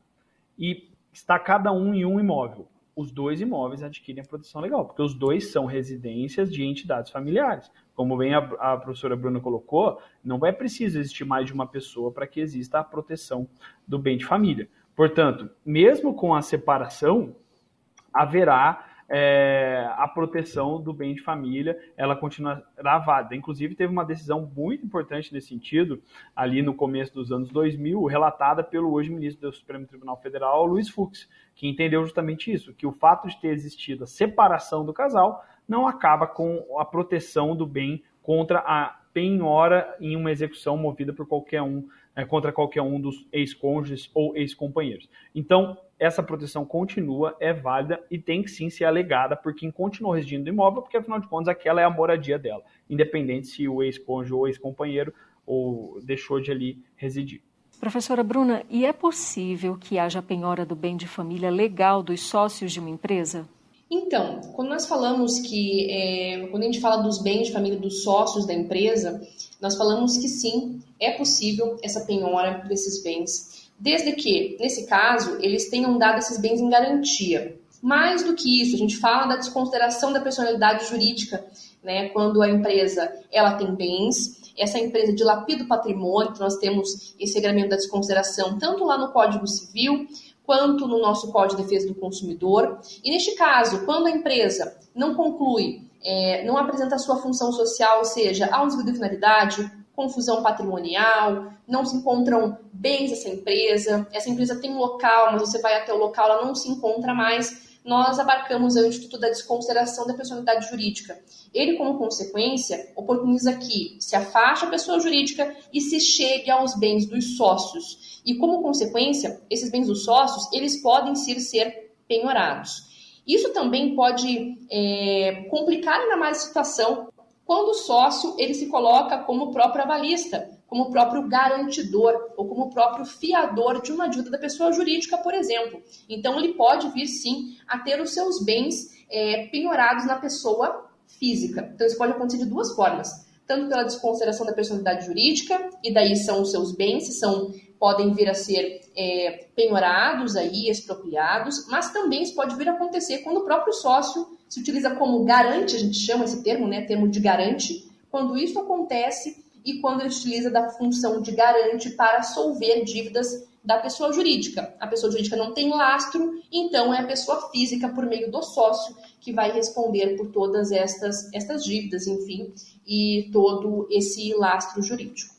e está cada um em um imóvel. Os dois imóveis adquirem a proteção legal, porque os dois são residências de entidades familiares como bem a, a professora Bruna colocou, não é preciso existir mais de uma pessoa para que exista a proteção do bem de família. Portanto, mesmo com a separação, haverá é, a proteção do bem de família, ela continuará válida. Inclusive, teve uma decisão muito importante nesse sentido, ali no começo dos anos 2000, relatada pelo hoje ministro do Supremo Tribunal Federal, Luiz Fux, que entendeu justamente isso, que o fato de ter existido a separação do casal não acaba com a proteção do bem contra a penhora em uma execução movida por qualquer um, é, contra qualquer um dos ex-cônjuges ou ex-companheiros. Então, essa proteção continua, é válida e tem que sim ser alegada por quem continuou residindo no imóvel, porque afinal de contas aquela é a moradia dela, independente se o ex-cônjuge ou ex-companheiro ou deixou de ali residir. Professora Bruna, e é possível que haja penhora do bem de família legal dos sócios de uma empresa? Então, quando nós falamos que, é, quando a gente fala dos bens de família dos sócios da empresa, nós falamos que sim, é possível essa penhora desses bens, desde que, nesse caso, eles tenham dado esses bens em garantia. Mais do que isso, a gente fala da desconsideração da personalidade jurídica, né, quando a empresa ela tem bens, essa empresa dilapida o patrimônio, então nós temos esse regramento da desconsideração tanto lá no Código Civil quanto no nosso Código de Defesa do Consumidor. E neste caso, quando a empresa não conclui, é, não apresenta a sua função social, ou seja, há um desvio de finalidade, confusão patrimonial, não se encontram bens dessa empresa, essa empresa tem um local, mas você vai até o local, ela não se encontra mais, nós abarcamos o Instituto da Desconsideração da Personalidade Jurídica. Ele, como consequência, oportuniza que se afaste a pessoa jurídica e se chegue aos bens dos sócios. E como consequência, esses bens dos sócios, eles podem ser, ser penhorados. Isso também pode é, complicar ainda mais a situação quando o sócio ele se coloca como próprio avalista, como próprio garantidor ou como próprio fiador de uma dívida da pessoa jurídica, por exemplo. Então, ele pode vir sim a ter os seus bens é, penhorados na pessoa física. Então, isso pode acontecer de duas formas. Tanto pela desconsideração da personalidade jurídica, e daí são os seus bens, são, podem vir a ser é, penhorados aí, expropriados, mas também isso pode vir a acontecer quando o próprio sócio se utiliza como garante, a gente chama esse termo, né, termo de garante, quando isso acontece e quando ele utiliza da função de garante para solver dívidas da pessoa jurídica. A pessoa jurídica não tem lastro, então é a pessoa física, por meio do sócio, que vai responder por todas estas, estas dívidas, enfim, e todo esse lastro jurídico.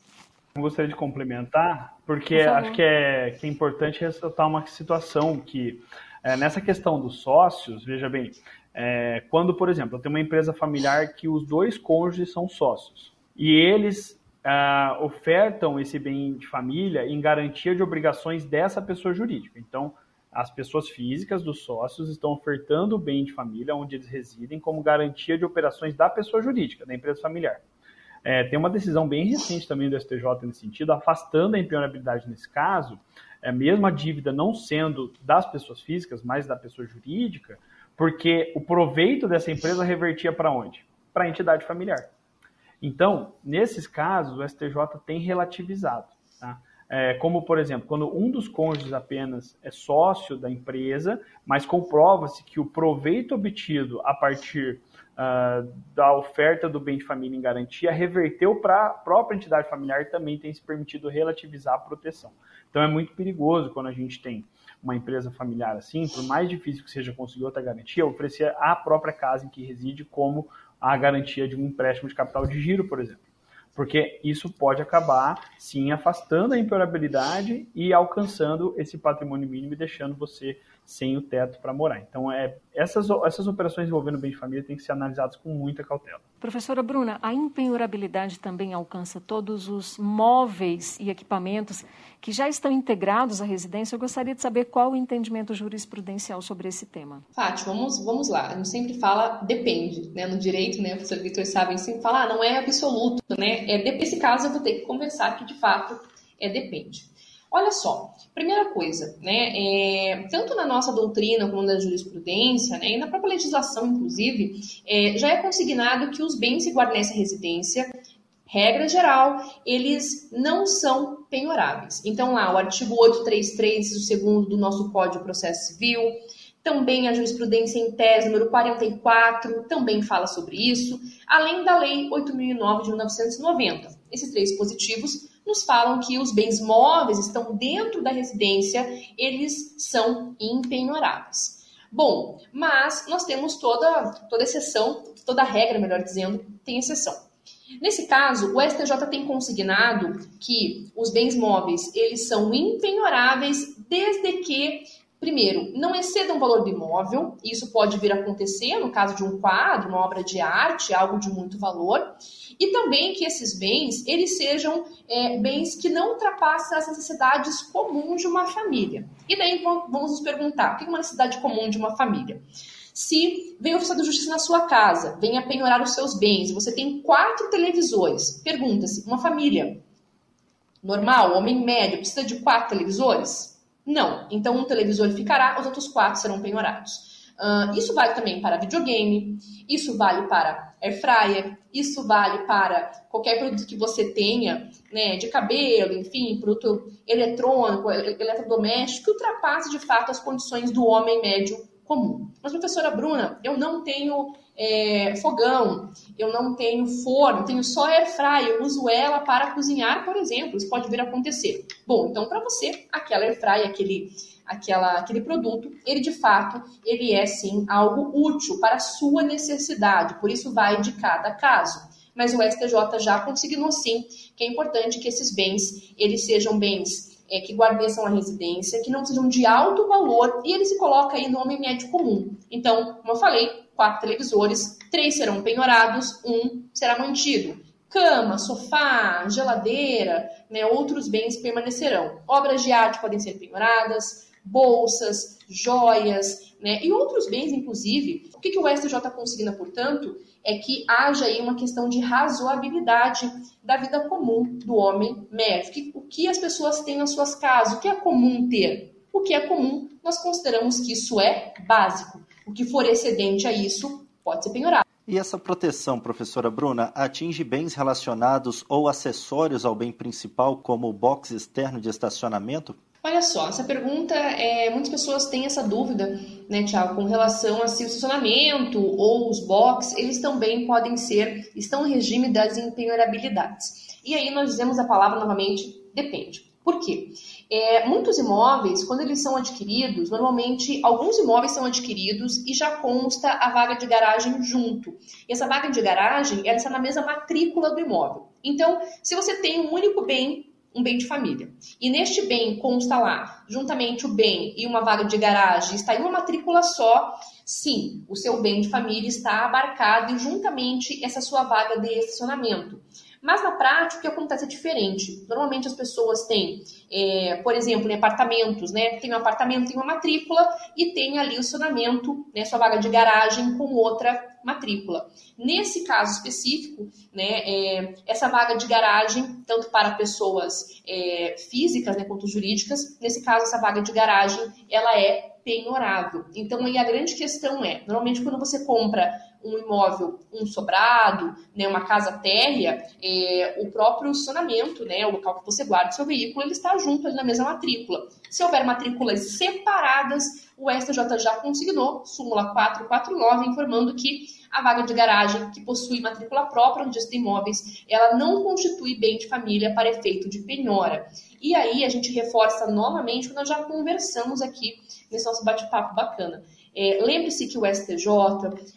Eu gostaria de complementar, porque acho que é, que é importante ressaltar uma situação que, é, nessa questão dos sócios, veja bem, é, quando, por exemplo, eu tenho uma empresa familiar que os dois cônjuges são sócios e eles ah, ofertam esse bem de família em garantia de obrigações dessa pessoa jurídica. Então, as pessoas físicas dos sócios estão ofertando o bem de família onde eles residem como garantia de operações da pessoa jurídica, da empresa familiar. É, tem uma decisão bem recente também do STJ nesse sentido, afastando a impenhorabilidade nesse caso, é, mesmo a dívida não sendo das pessoas físicas, mas da pessoa jurídica, porque o proveito dessa empresa revertia para onde? Para a entidade familiar. Então, nesses casos, o STJ tem relativizado. Tá? É, como, por exemplo, quando um dos cônjuges apenas é sócio da empresa, mas comprova-se que o proveito obtido a partir uh, da oferta do bem de família em garantia reverteu para a própria entidade familiar também tem se permitido relativizar a proteção. Então, é muito perigoso quando a gente tem uma empresa familiar assim, por mais difícil que seja conseguir outra garantia, oferecer a própria casa em que reside como a garantia de um empréstimo de capital de giro, por exemplo. Porque isso pode acabar, sim, afastando a imperabilidade e alcançando esse patrimônio mínimo e deixando você sem o teto para morar. Então, é, essas, essas operações envolvendo bem de família têm que ser analisadas com muita cautela. Professora Bruna, a impenhorabilidade também alcança todos os móveis e equipamentos que já estão integrados à residência. Eu gostaria de saber qual o entendimento jurisprudencial sobre esse tema. Fátima, vamos, vamos lá. A gente sempre fala depende, né? No direito, né? O professor Vitor sabe, sempre fala, ah, não é absoluto, né? É, nesse caso, eu vou ter que conversar que, de fato, é depende. Olha só, primeira coisa, né, é, tanto na nossa doutrina como na jurisprudência, né, e na própria legislação, inclusive, é, já é consignado que os bens que guardam nessa residência, regra geral, eles não são penhoráveis. Então, lá, o artigo 833, o segundo do nosso Código de Processo Civil, também a jurisprudência em tese número 44 também fala sobre isso, além da Lei 8009 de 1990. Esses três dispositivos nos falam que os bens móveis estão dentro da residência, eles são impenhoráveis. Bom, mas nós temos toda, toda exceção, toda regra, melhor dizendo, tem exceção. Nesse caso, o STJ tem consignado que os bens móveis eles são impenhoráveis desde que Primeiro, não exceda um valor do imóvel, isso pode vir a acontecer no caso de um quadro, uma obra de arte, algo de muito valor, e também que esses bens, eles sejam é, bens que não ultrapassem as necessidades comuns de uma família. E daí vamos nos perguntar, o que é uma necessidade comum de uma família? Se vem o oficial de justiça na sua casa, vem a penhorar os seus bens, e você tem quatro televisores, pergunta-se, uma família normal, homem médio, precisa de quatro televisores? Não. Então, um televisor ficará, os outros quatro serão penhorados. Uh, isso vale também para videogame, isso vale para air fryer, isso vale para qualquer produto que você tenha, né, de cabelo, enfim, produto eletrônico, eletrodoméstico, que ultrapasse de fato as condições do homem médio comum. Mas, professora Bruna, eu não tenho é, fogão, eu não tenho forno, tenho só air fry, eu uso ela para cozinhar, por exemplo, isso pode vir a acontecer. Bom, então para você, aquela air fry, aquele, aquela, aquele produto, ele de fato, ele é sim algo útil para a sua necessidade, por isso vai de cada caso. Mas o STJ já consignou sim que é importante que esses bens, eles sejam bens é, que guarneçam a residência, que não sejam de alto valor, e ele se coloca aí no homem médio comum. Então, como eu falei, quatro televisores, três serão penhorados, um será mantido. Cama, sofá, geladeira, né, outros bens permanecerão. Obras de arte podem ser penhoradas, bolsas, joias, né, e outros bens, inclusive. O que, que o STJ consigna, portanto, é que haja aí uma questão de razoabilidade da vida comum do homem médio. O que as pessoas têm nas suas casas, o que é comum ter? O que é comum, nós consideramos que isso é básico. O que for excedente a isso pode ser penhorado. E essa proteção, professora Bruna, atinge bens relacionados ou acessórios ao bem principal, como o box externo de estacionamento? Olha só, essa pergunta, é, muitas pessoas têm essa dúvida, né, Tiago, com relação a se o estacionamento ou os box, eles também podem ser, estão no regime das empenhorabilidades. E aí nós dizemos a palavra novamente, depende. Por quê? É, muitos imóveis, quando eles são adquiridos, normalmente alguns imóveis são adquiridos e já consta a vaga de garagem junto. E essa vaga de garagem, ela está na mesma matrícula do imóvel. Então, se você tem um único bem, um bem de família, e neste bem consta lá, juntamente o bem e uma vaga de garagem, está em uma matrícula só, sim, o seu bem de família está abarcado e juntamente essa sua vaga de estacionamento. Mas na prática, o que acontece é diferente. Normalmente as pessoas têm, é, por exemplo, em apartamentos, né? Tem um apartamento, tem uma matrícula e tem ali o estacionamento, né? Sua vaga de garagem com outra matrícula. Nesse caso específico, né, é, essa vaga de garagem, tanto para pessoas é, físicas né, quanto jurídicas, nesse caso, essa vaga de garagem, ela é penhorável. Então, aí a grande questão é, normalmente quando você compra um imóvel, um sobrado, né, uma casa térrea, é, o próprio estacionamento, né, o local que você guarda o seu veículo, ele está junto ali na mesma matrícula. Se houver matrículas separadas, o STJ já consignou, súmula 449, informando que a vaga de garagem que possui matrícula própria no registro imóveis, ela não constitui bem de família para efeito de penhora. E aí a gente reforça novamente o que nós já conversamos aqui nesse nosso bate-papo bacana. É, Lembre-se que o STJ,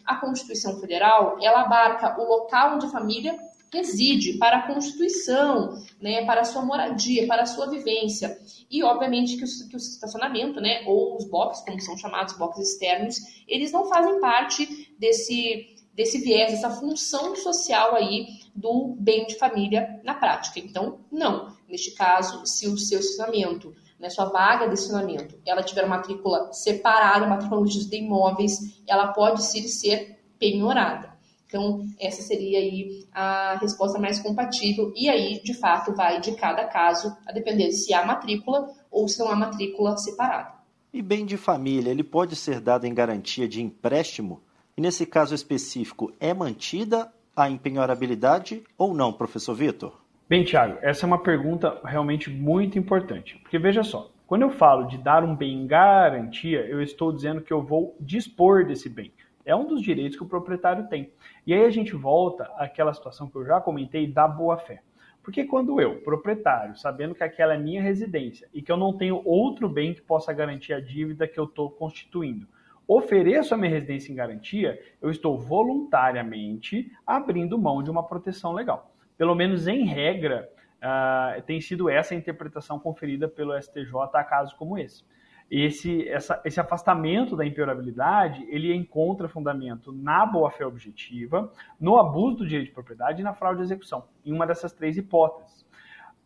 a Constituição Federal, ela abarca o local onde a família reside para a Constituição, né, para a sua moradia, para a sua vivência. E, obviamente, que o, que o estacionamento, né, ou os boxes, como são chamados, boxes externos, eles não fazem parte desse, desse viés, dessa função social aí do bem de família na prática. Então, não. Neste caso, se o seu estacionamento né, sua vaga de estacionamento, ela tiver matrícula separada, matrícula de imóveis, ela pode sim ser penhorada. Então, essa seria aí a resposta mais compatível. E aí, de fato, vai de cada caso, a depender de se há matrícula ou se não há matrícula separada. E bem de família, ele pode ser dado em garantia de empréstimo? E nesse caso específico, é mantida a empenhorabilidade ou não, professor Vitor? Bem, Tiago, essa é uma pergunta realmente muito importante. Porque veja só, quando eu falo de dar um bem em garantia, eu estou dizendo que eu vou dispor desse bem. É um dos direitos que o proprietário tem. E aí a gente volta àquela situação que eu já comentei da boa-fé. Porque quando eu, proprietário, sabendo que aquela é minha residência e que eu não tenho outro bem que possa garantir a dívida que eu estou constituindo, ofereço a minha residência em garantia, eu estou voluntariamente abrindo mão de uma proteção legal pelo menos em regra, uh, tem sido essa a interpretação conferida pelo STJ a casos como esse. Esse, essa, esse afastamento da impiorabilidade, ele encontra fundamento na boa-fé objetiva, no abuso do direito de propriedade e na fraude de execução, em uma dessas três hipóteses.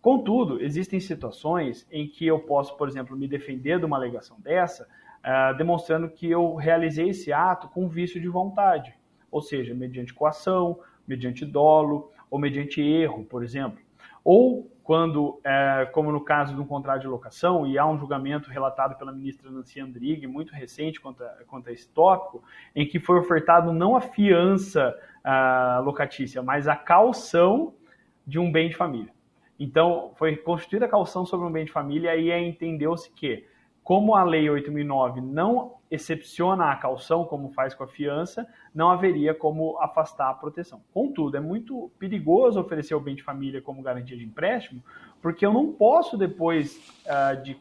Contudo, existem situações em que eu posso, por exemplo, me defender de uma alegação dessa, uh, demonstrando que eu realizei esse ato com vício de vontade, ou seja, mediante coação, mediante dolo, ou mediante erro, por exemplo. Ou quando, é, como no caso de um contrato de locação, e há um julgamento relatado pela ministra Nancy Andrighi, muito recente quanto a, quanto a esse tópico, em que foi ofertado não a fiança a, locatícia, mas a calção de um bem de família. Então, foi constituída a calção sobre um bem de família e aí entendeu-se que, como a Lei 8.009 não excepciona a calção, como faz com a fiança, não haveria como afastar a proteção. Contudo, é muito perigoso oferecer o bem de família como garantia de empréstimo, porque eu não posso, depois uh, de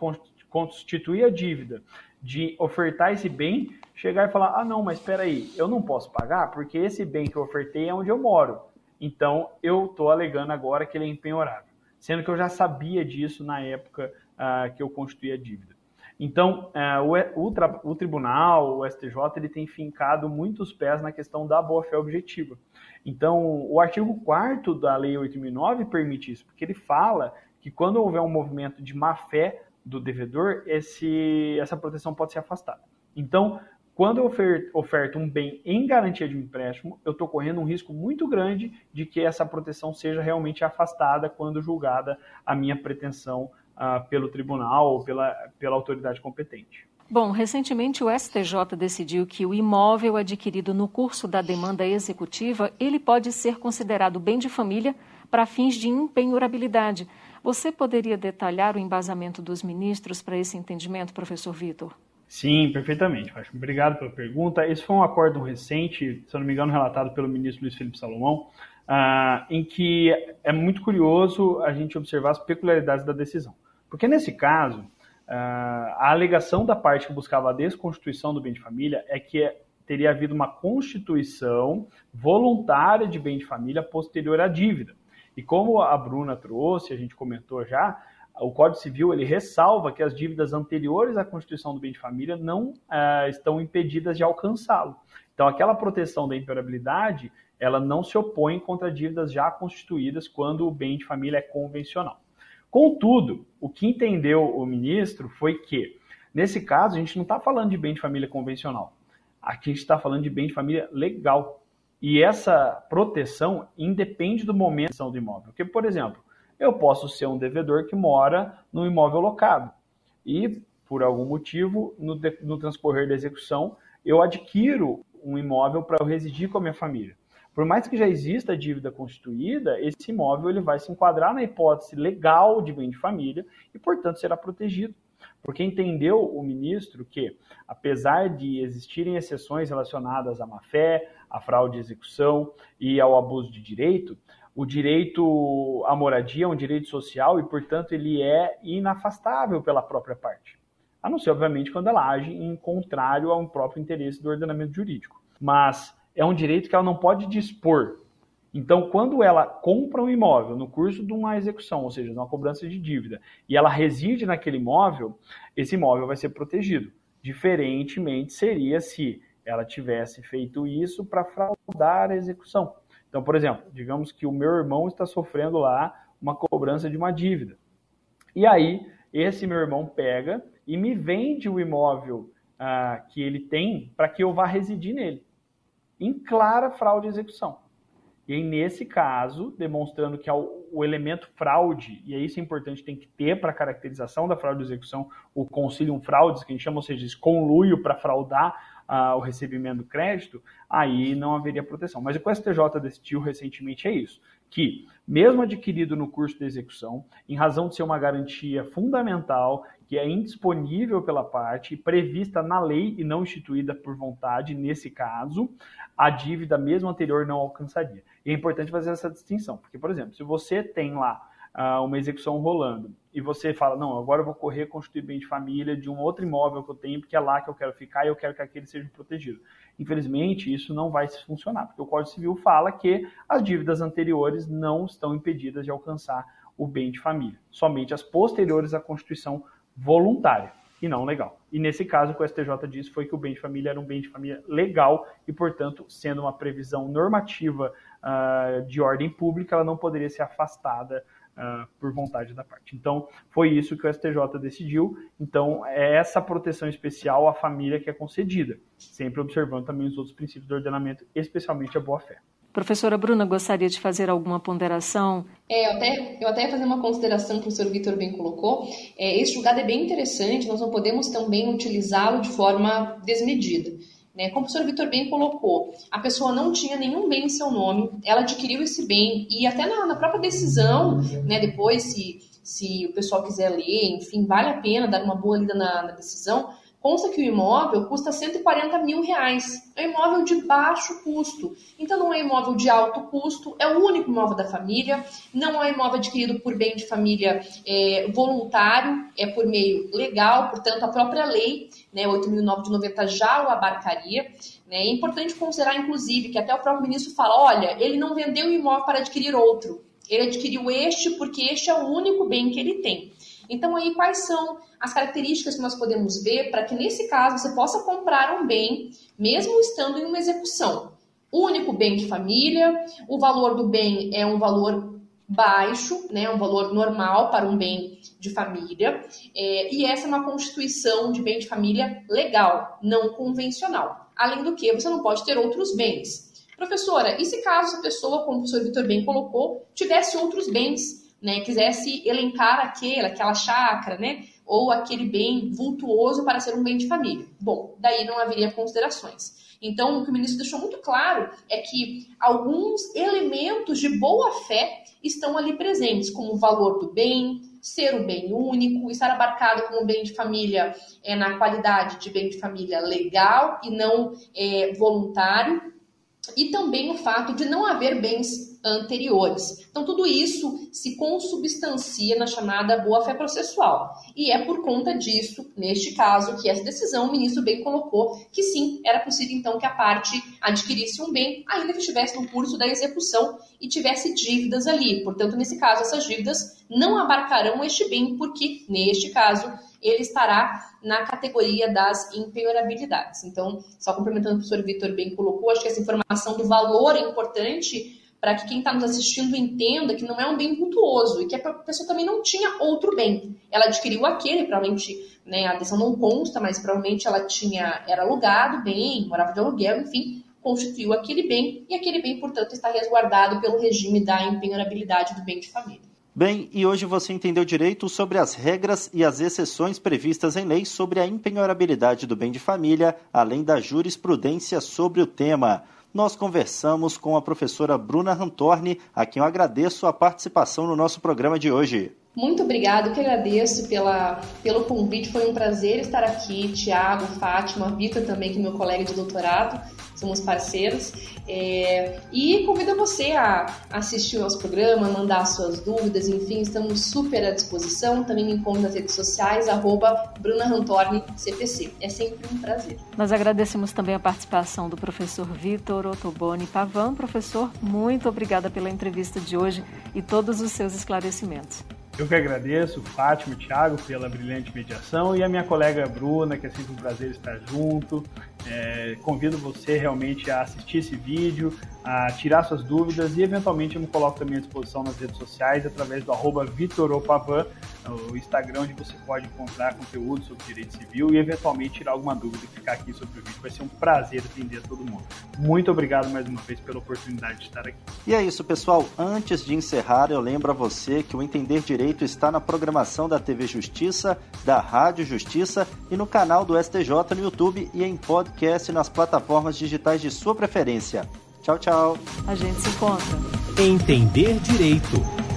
constituir a dívida, de ofertar esse bem, chegar e falar: ah, não, mas espera aí, eu não posso pagar porque esse bem que eu ofertei é onde eu moro. Então, eu estou alegando agora que ele é empenhorável, sendo que eu já sabia disso na época uh, que eu constituí a dívida. Então, é, o, o, o, tribunal, o STJ, ele tem fincado muitos pés na questão da boa-fé objetiva. Então, o artigo 4 da Lei 8.009 permite isso, porque ele fala que quando houver um movimento de má-fé, do devedor, esse, essa proteção pode ser afastada. Então, quando eu oferto um bem em garantia de um empréstimo, eu estou correndo um risco muito grande de que essa proteção seja realmente afastada quando julgada a minha pretensão uh, pelo tribunal ou pela, pela autoridade competente. Bom, recentemente o STJ decidiu que o imóvel adquirido no curso da demanda executiva, ele pode ser considerado bem de família para fins de impenhorabilidade. Você poderia detalhar o embasamento dos ministros para esse entendimento, professor Vitor? Sim, perfeitamente. Obrigado pela pergunta. Esse foi um acordo recente, se eu não me engano, relatado pelo ministro Luiz Felipe Salomão, uh, em que é muito curioso a gente observar as peculiaridades da decisão. Porque nesse caso, uh, a alegação da parte que buscava a desconstituição do bem de família é que teria havido uma constituição voluntária de bem de família posterior à dívida. E como a Bruna trouxe, a gente comentou já, o Código Civil ele ressalva que as dívidas anteriores à constituição do bem de família não uh, estão impedidas de alcançá-lo. Então, aquela proteção da imperabilidade, ela não se opõe contra dívidas já constituídas quando o bem de família é convencional. Contudo, o que entendeu o ministro foi que, nesse caso, a gente não está falando de bem de família convencional. Aqui a gente está falando de bem de família legal. E essa proteção independe do momento do imóvel. Porque, por exemplo, eu posso ser um devedor que mora no imóvel locado. E, por algum motivo, no, no transcorrer da execução, eu adquiro um imóvel para eu residir com a minha família. Por mais que já exista dívida constituída, esse imóvel ele vai se enquadrar na hipótese legal de bem de família e, portanto, será protegido. Porque entendeu o ministro que, apesar de existirem exceções relacionadas à má-fé, à fraude de execução e ao abuso de direito, o direito à moradia é um direito social e, portanto, ele é inafastável pela própria parte. A não ser, obviamente, quando ela age em contrário ao próprio interesse do ordenamento jurídico. Mas é um direito que ela não pode dispor. Então, quando ela compra um imóvel no curso de uma execução, ou seja, de uma cobrança de dívida, e ela reside naquele imóvel, esse imóvel vai ser protegido. Diferentemente seria se ela tivesse feito isso para fraudar a execução. Então, por exemplo, digamos que o meu irmão está sofrendo lá uma cobrança de uma dívida. E aí, esse meu irmão pega e me vende o imóvel ah, que ele tem para que eu vá residir nele. Em clara fraude de execução. E aí, nesse caso, demonstrando que o elemento fraude, e é isso é importante, tem que ter para a caracterização da fraude de execução o concilium fraudes, que a gente chama, ou seja, esse conluio para fraudar ah, o recebimento do crédito, aí não haveria proteção. Mas o que o STJ decidiu recentemente é isso, que mesmo adquirido no curso de execução, em razão de ser uma garantia fundamental, que é indisponível pela parte, prevista na lei e não instituída por vontade, nesse caso, a dívida mesmo anterior não alcançaria. E é importante fazer essa distinção, porque, por exemplo, se você tem lá uh, uma execução rolando e você fala, não, agora eu vou correr constituir bem de família de um outro imóvel que eu tenho, porque é lá que eu quero ficar e eu quero que aquele seja protegido. Infelizmente, isso não vai funcionar, porque o Código Civil fala que as dívidas anteriores não estão impedidas de alcançar o bem de família, somente as posteriores à constituição voluntária e não legal. E nesse caso, o que o STJ disse foi que o bem de família era um bem de família legal e, portanto, sendo uma previsão normativa uh, de ordem pública, ela não poderia ser afastada uh, por vontade da parte. Então, foi isso que o STJ decidiu. Então, é essa proteção especial à família que é concedida, sempre observando também os outros princípios do ordenamento, especialmente a boa-fé. Professora Bruna, gostaria de fazer alguma ponderação? É, eu até, eu até ia fazer uma consideração que o professor Vitor bem colocou. É, esse julgado é bem interessante, nós não podemos também utilizá-lo de forma desmedida. Né? Como o professor Vitor bem colocou, a pessoa não tinha nenhum bem em seu nome, ela adquiriu esse bem e até na, na própria decisão, né, depois, se, se o pessoal quiser ler, enfim, vale a pena dar uma boa lida na, na decisão, Consta que o imóvel custa 140 mil reais. É um imóvel de baixo custo. Então não é imóvel de alto custo, é o único imóvel da família, não é imóvel adquirido por bem de família é, voluntário, é por meio legal, portanto a própria lei, né, 8.009 de 90 já o abarcaria. Né? É importante considerar, inclusive, que até o próprio ministro fala, olha, ele não vendeu o imóvel para adquirir outro. Ele adquiriu este porque este é o único bem que ele tem. Então, aí, quais são as características que nós podemos ver para que, nesse caso, você possa comprar um bem, mesmo estando em uma execução? Único bem de família, o valor do bem é um valor baixo, né, um valor normal para um bem de família, é, e essa é uma constituição de bem de família legal, não convencional. Além do que, você não pode ter outros bens. Professora, e se caso a pessoa, como o professor Vitor bem colocou, tivesse outros bens, né, quisesse elencar aquele, aquela chácara, né, ou aquele bem vultuoso para ser um bem de família? Bom, daí não haveria considerações. Então, o que o ministro deixou muito claro é que alguns elementos de boa fé estão ali presentes, como o valor do bem, ser o bem único, estar abarcado como bem de família é, na qualidade de bem de família legal e não é, voluntário, e também o fato de não haver bens anteriores. Então, tudo isso se consubstancia na chamada boa-fé processual. E é por conta disso, neste caso, que essa decisão o ministro bem colocou que sim, era possível então que a parte adquirisse um bem, ainda que estivesse no curso da execução e tivesse dívidas ali. Portanto, nesse caso, essas dívidas não abarcarão este bem, porque, neste caso, ele estará na categoria das empenhorabilidades. Então, só complementando o professor Vitor bem colocou, acho que essa informação do valor é importante para que quem está nos assistindo entenda que não é um bem cultuoso e que a pessoa também não tinha outro bem. Ela adquiriu aquele, provavelmente, né, a decisão não consta, mas provavelmente ela tinha, era alugado bem, morava de aluguel, enfim, constituiu aquele bem e aquele bem, portanto, está resguardado pelo regime da empenhorabilidade do bem de família. Bem, e hoje você entendeu direito sobre as regras e as exceções previstas em lei sobre a empenhorabilidade do bem de família, além da jurisprudência sobre o tema nós conversamos com a professora Bruna Rantorni, a quem eu agradeço a participação no nosso programa de hoje. Muito obrigado, que agradeço pela, pelo convite, foi um prazer estar aqui. Tiago, Fátima, Vitor também, que é meu colega de doutorado somos parceiros. É, e convido você a assistir o nosso programa, mandar suas dúvidas, enfim, estamos super à disposição. Também me encontro nas redes sociais, arroba Bruna Rantorni, CPC. É sempre um prazer. Nós agradecemos também a participação do professor Vitor Ottoboni Pavan. Professor, muito obrigada pela entrevista de hoje e todos os seus esclarecimentos. Eu que agradeço, Fátima e Thiago, pela brilhante mediação e a minha colega Bruna, que é sempre um prazer estar junto. É, convido você realmente a assistir esse vídeo, a tirar suas dúvidas e eventualmente eu me coloco também à disposição nas redes sociais através do arroba Vitoropavan, o Instagram onde você pode encontrar conteúdo sobre direito civil e eventualmente tirar alguma dúvida e ficar aqui sobre o vídeo. Vai ser um prazer atender a todo mundo. Muito obrigado mais uma vez pela oportunidade de estar aqui. E é isso, pessoal. Antes de encerrar, eu lembro a você que o Entender Direito está na programação da TV Justiça, da Rádio Justiça e no canal do STJ no YouTube e em podcast nas plataformas digitais de sua preferência. Tchau, tchau. A gente se encontra. Entender Direito